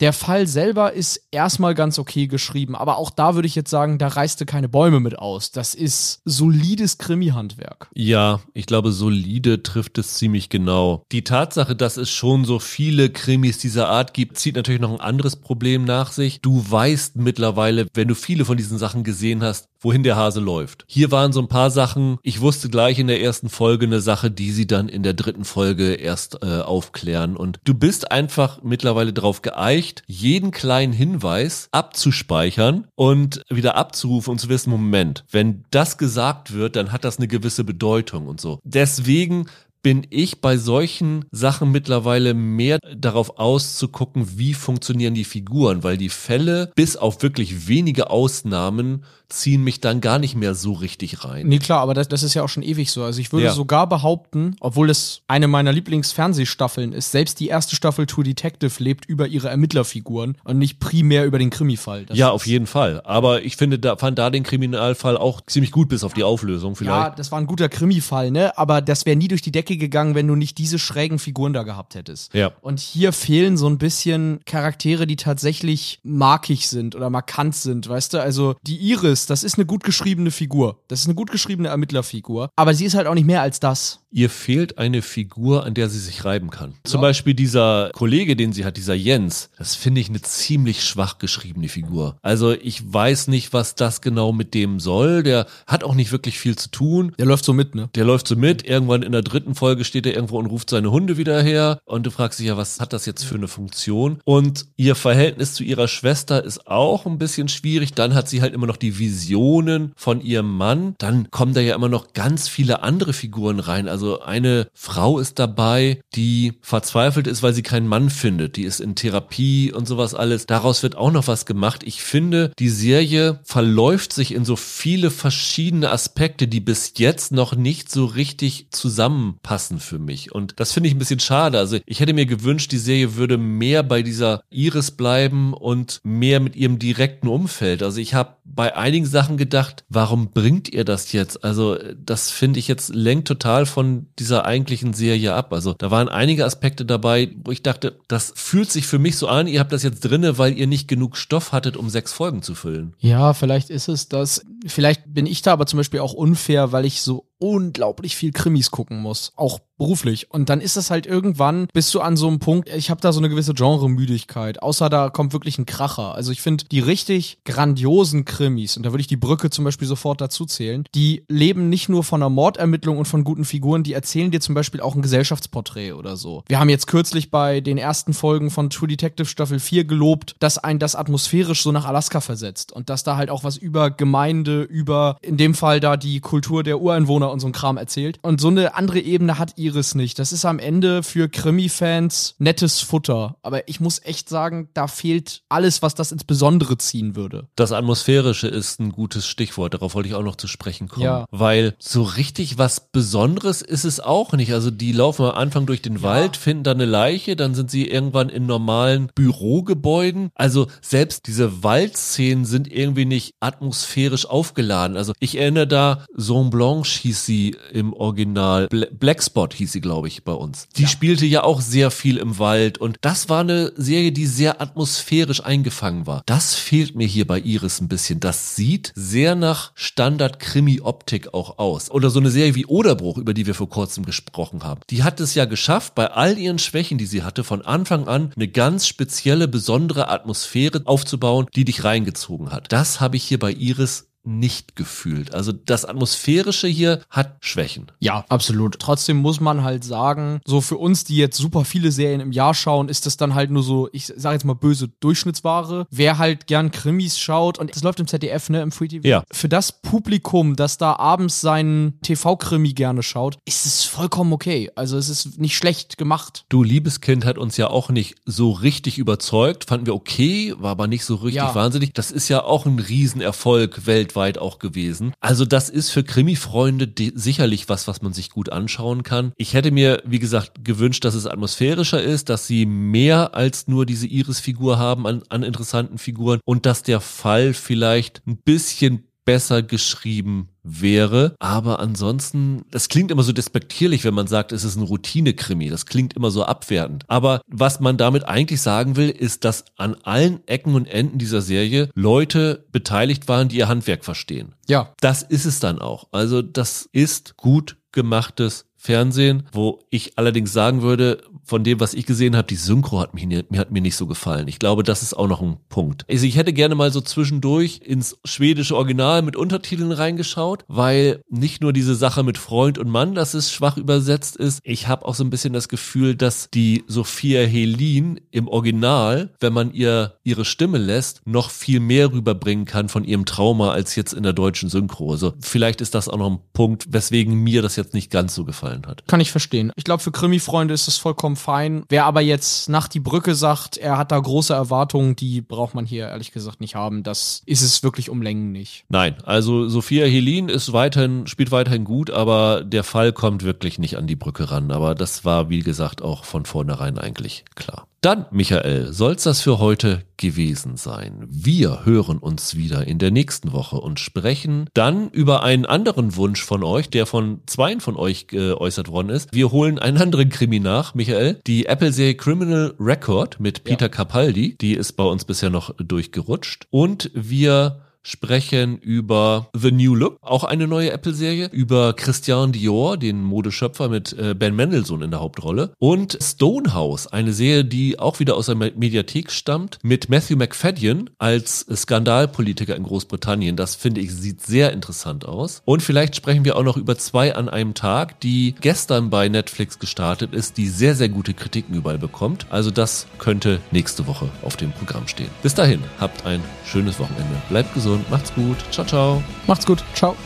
Der Fall selber ist erstmal ganz okay geschrieben, aber auch da würde ich jetzt sagen, da reißte keine Bäume mit aus. Das ist solides Krimi-Handwerk. Ja, ich glaube, solide trifft es ziemlich genau. Die Tatsache, dass es schon so viele Krimis dieser Art gibt, zieht natürlich noch ein anderes Problem nach sich. Du weißt mittlerweile, wenn du viele von diesen Sachen gesehen hast, wohin der Hase läuft. Hier waren so ein paar Sachen, ich wusste gleich in der ersten Folge eine Sache, die sie dann in der dritten Folge erst äh, aufklären. Und du bist einfach mittlerweile darauf geeicht, jeden kleinen Hinweis abzuspeichern und wieder abzurufen und zu wissen, Moment, wenn das gesagt wird, dann hat das eine gewisse Bedeutung und so. Deswegen bin ich bei solchen Sachen mittlerweile mehr darauf auszugucken, wie funktionieren die Figuren, weil die Fälle, bis auf wirklich wenige Ausnahmen, ziehen mich dann gar nicht mehr so richtig rein. Nee, klar, aber das, das ist ja auch schon ewig so. Also ich würde Ja. sogar behaupten, obwohl es eine meiner Lieblingsfernsehstaffeln ist, selbst die erste Staffel True Detective lebt über ihre Ermittlerfiguren und nicht primär über den Krimi-Fall. Das ja, auf jeden Fall. Aber ich finde, da fand da den Kriminalfall auch ziemlich gut, bis auf die Auflösung Ja, vielleicht. das war ein guter Krimi-Fall, ne? Aber das wäre nie durch die Decke gegangen, wenn du nicht diese schrägen Figuren da gehabt hättest. Ja. Und hier fehlen so ein bisschen Charaktere, die tatsächlich markig sind oder markant sind, weißt du? Also die Iris, das ist eine gut geschriebene Figur. Das ist eine gut geschriebene Ermittlerfigur. Aber sie ist halt auch nicht mehr als das. Ihr fehlt eine Figur, an der sie sich reiben kann. Zum Beispiel dieser Kollege, den sie hat, dieser Jens. Das finde ich eine ziemlich schwach geschriebene Figur. Also ich weiß nicht, was das genau mit dem soll. Der hat auch nicht wirklich viel zu tun. Der läuft so mit, ne? Der läuft so mit. Irgendwann in der dritten Folge steht er irgendwo und ruft seine Hunde wieder her. Und du fragst dich ja, was hat das jetzt für eine Funktion? Und ihr Verhältnis zu ihrer Schwester ist auch ein bisschen schwierig. Dann hat sie halt immer noch die Visionen von ihrem Mann. Dann kommen da ja immer noch ganz viele andere Figuren rein. Also Also eine Frau ist dabei, die verzweifelt ist, weil sie keinen Mann findet. Die ist in Therapie und sowas alles. Daraus wird auch noch was gemacht. Ich finde, die Serie verläuft sich in so viele verschiedene Aspekte, die bis jetzt noch nicht so richtig zusammenpassen für mich. Und das finde ich ein bisschen schade. Also ich hätte mir gewünscht, die Serie würde mehr bei dieser Iris bleiben und mehr mit ihrem direkten Umfeld. Also ich habe bei einigen Sachen gedacht, warum bringt ihr das jetzt? Also das finde ich jetzt lenkt total von dieser eigentlichen Serie ab. Also da waren einige Aspekte dabei, wo ich dachte, das fühlt sich für mich so an, ihr habt das jetzt drinne, weil ihr nicht genug Stoff hattet, um sechs Folgen zu füllen. Ja, vielleicht ist es das. Vielleicht bin ich da aber zum Beispiel auch unfair, weil ich so unglaublich viel Krimis gucken muss, auch beruflich. Und dann ist es halt irgendwann, bist du an so einem Punkt, ich habe da so eine gewisse Genremüdigkeit, außer da kommt wirklich ein Kracher. Also ich finde, die richtig grandiosen Krimis, und da würde ich die Brücke zum Beispiel sofort dazu zählen, die leben nicht nur von einer Mordermittlung und von guten Figuren, die erzählen dir zum Beispiel auch ein Gesellschaftsporträt oder so. Wir haben jetzt kürzlich bei den ersten Folgen von True Detective Staffel 4 gelobt, dass ein das atmosphärisch so nach Alaska versetzt und dass da halt auch was über Gemeinde, über in dem Fall da die Kultur der Ureinwohner und so ein Kram erzählt. Und so eine andere Ebene hat Iris nicht. Das ist am Ende für Krimi-Fans nettes Futter. Aber ich muss echt sagen, da fehlt alles, was das ins Besondere ziehen würde. Das Atmosphärische ist ein gutes Stichwort. Darauf wollte ich auch noch zu sprechen kommen. Ja. Weil so richtig was Besonderes ist es auch nicht. Also die laufen am Anfang durch den Wald, finden da eine Leiche, dann sind sie irgendwann in normalen Bürogebäuden. Also selbst diese Waldszenen sind irgendwie nicht atmosphärisch aufgeladen. Also ich erinnere da, Zone Blanche hieß sie im Original. Bla Blackspot hieß sie, glaube ich, bei uns. Die spielte ja auch sehr viel im Wald und das war eine Serie, die sehr atmosphärisch eingefangen war. Das fehlt mir hier bei Iris ein bisschen. Das sieht sehr nach Standard-Krimi-Optik auch aus. Oder so eine Serie wie Oderbruch, über die wir vor kurzem gesprochen haben. Die hat es ja geschafft, bei all ihren Schwächen, die sie hatte, von Anfang an eine ganz spezielle, besondere Atmosphäre aufzubauen, die dich reingezogen hat. Das habe ich hier bei Iris nicht gefühlt. Also das Atmosphärische hier hat Schwächen. Ja, absolut. Trotzdem muss man halt sagen, so für uns, die jetzt super viele Serien im Jahr schauen, ist das dann halt nur so, ich sage jetzt mal böse Durchschnittsware. Wer halt gern Krimis schaut und das läuft im ZDF, ne, im Free TV. Ja. Für das Publikum, das da abends seinen TV-Krimi gerne schaut, ist es vollkommen okay. Also es ist nicht schlecht gemacht. Du, Liebeskind hat uns ja auch nicht so richtig überzeugt. Fanden wir okay, war aber nicht so richtig Ja. wahnsinnig. Das ist ja auch ein Riesenerfolg weltweit auch gewesen. Also das ist für Krimi-Freunde de- sicherlich was, was man sich gut anschauen kann. Ich hätte mir, wie gesagt, gewünscht, dass es atmosphärischer ist, dass sie mehr als nur diese Iris-Figur haben an, an interessanten Figuren und dass der Fall vielleicht ein bisschen besser geschrieben wäre. Aber ansonsten, das klingt immer so despektierlich, wenn man sagt, es ist ein Routine-Krimi. Das klingt immer so abwertend. Aber was man damit eigentlich sagen will, ist, dass an allen Ecken und Enden dieser Serie Leute beteiligt waren, die ihr Handwerk verstehen. Ja. Das ist es dann auch. Also das ist gut gemachtes Fernsehen, wo ich allerdings sagen würde, von dem, was ich gesehen habe, die Synchro hat, mich, mir, hat mir nicht so gefallen. Ich glaube, das ist auch noch ein Punkt. Also ich hätte gerne mal so zwischendurch ins schwedische Original mit Untertiteln reingeschaut, weil nicht nur diese Sache mit Freund und Mann, dass es schwach übersetzt ist. Ich habe auch so ein bisschen das Gefühl, dass die Sophia Helin im Original, wenn man ihr ihre Stimme lässt, noch viel mehr rüberbringen kann von ihrem Trauma als jetzt in der deutschen Synchro. Also vielleicht ist das auch noch ein Punkt, weswegen mir das jetzt nicht ganz so gefallen hat. Kann ich verstehen. Ich glaube, für Krimi-Freunde ist das vollkommen fein. Wer aber jetzt nach die Brücke sagt, er hat da große Erwartungen, die braucht man hier ehrlich gesagt nicht haben. Das ist es wirklich um Längen nicht. Nein, also Sophia Helin ist weiterhin, spielt weiterhin gut, aber der Fall kommt wirklich nicht an die Brücke ran. Aber das war, wie gesagt, auch von vornherein eigentlich klar. Dann, Michael, soll's das für heute gewesen sein. Wir hören uns wieder in der nächsten Woche und sprechen dann über einen anderen Wunsch von euch, der von zweien von euch geäußert worden ist. Wir holen einen anderen Krimi nach, Michael. Die Apple-Serie Criminal Record mit Peter Capaldi, die ist bei uns bisher noch durchgerutscht. Und wir sprechen über The New Look, auch eine neue Apple-Serie, über Christian Dior, den Modeschöpfer mit äh, Ben Mendelssohn in der Hauptrolle und Stonehouse, eine Serie, die auch wieder aus der Me- Mediathek stammt, mit Matthew McFadden als Skandalpolitiker in Großbritannien. Das finde ich sieht sehr interessant aus. Und vielleicht sprechen wir auch noch über zwei an einem Tag, die gestern bei Netflix gestartet ist, die sehr, sehr gute Kritiken überall bekommt. Also das könnte nächste Woche auf dem Programm stehen. Bis dahin, habt ein schönes Wochenende. Bleibt gesund, macht's gut. Ciao, ciao. Macht's gut. Ciao.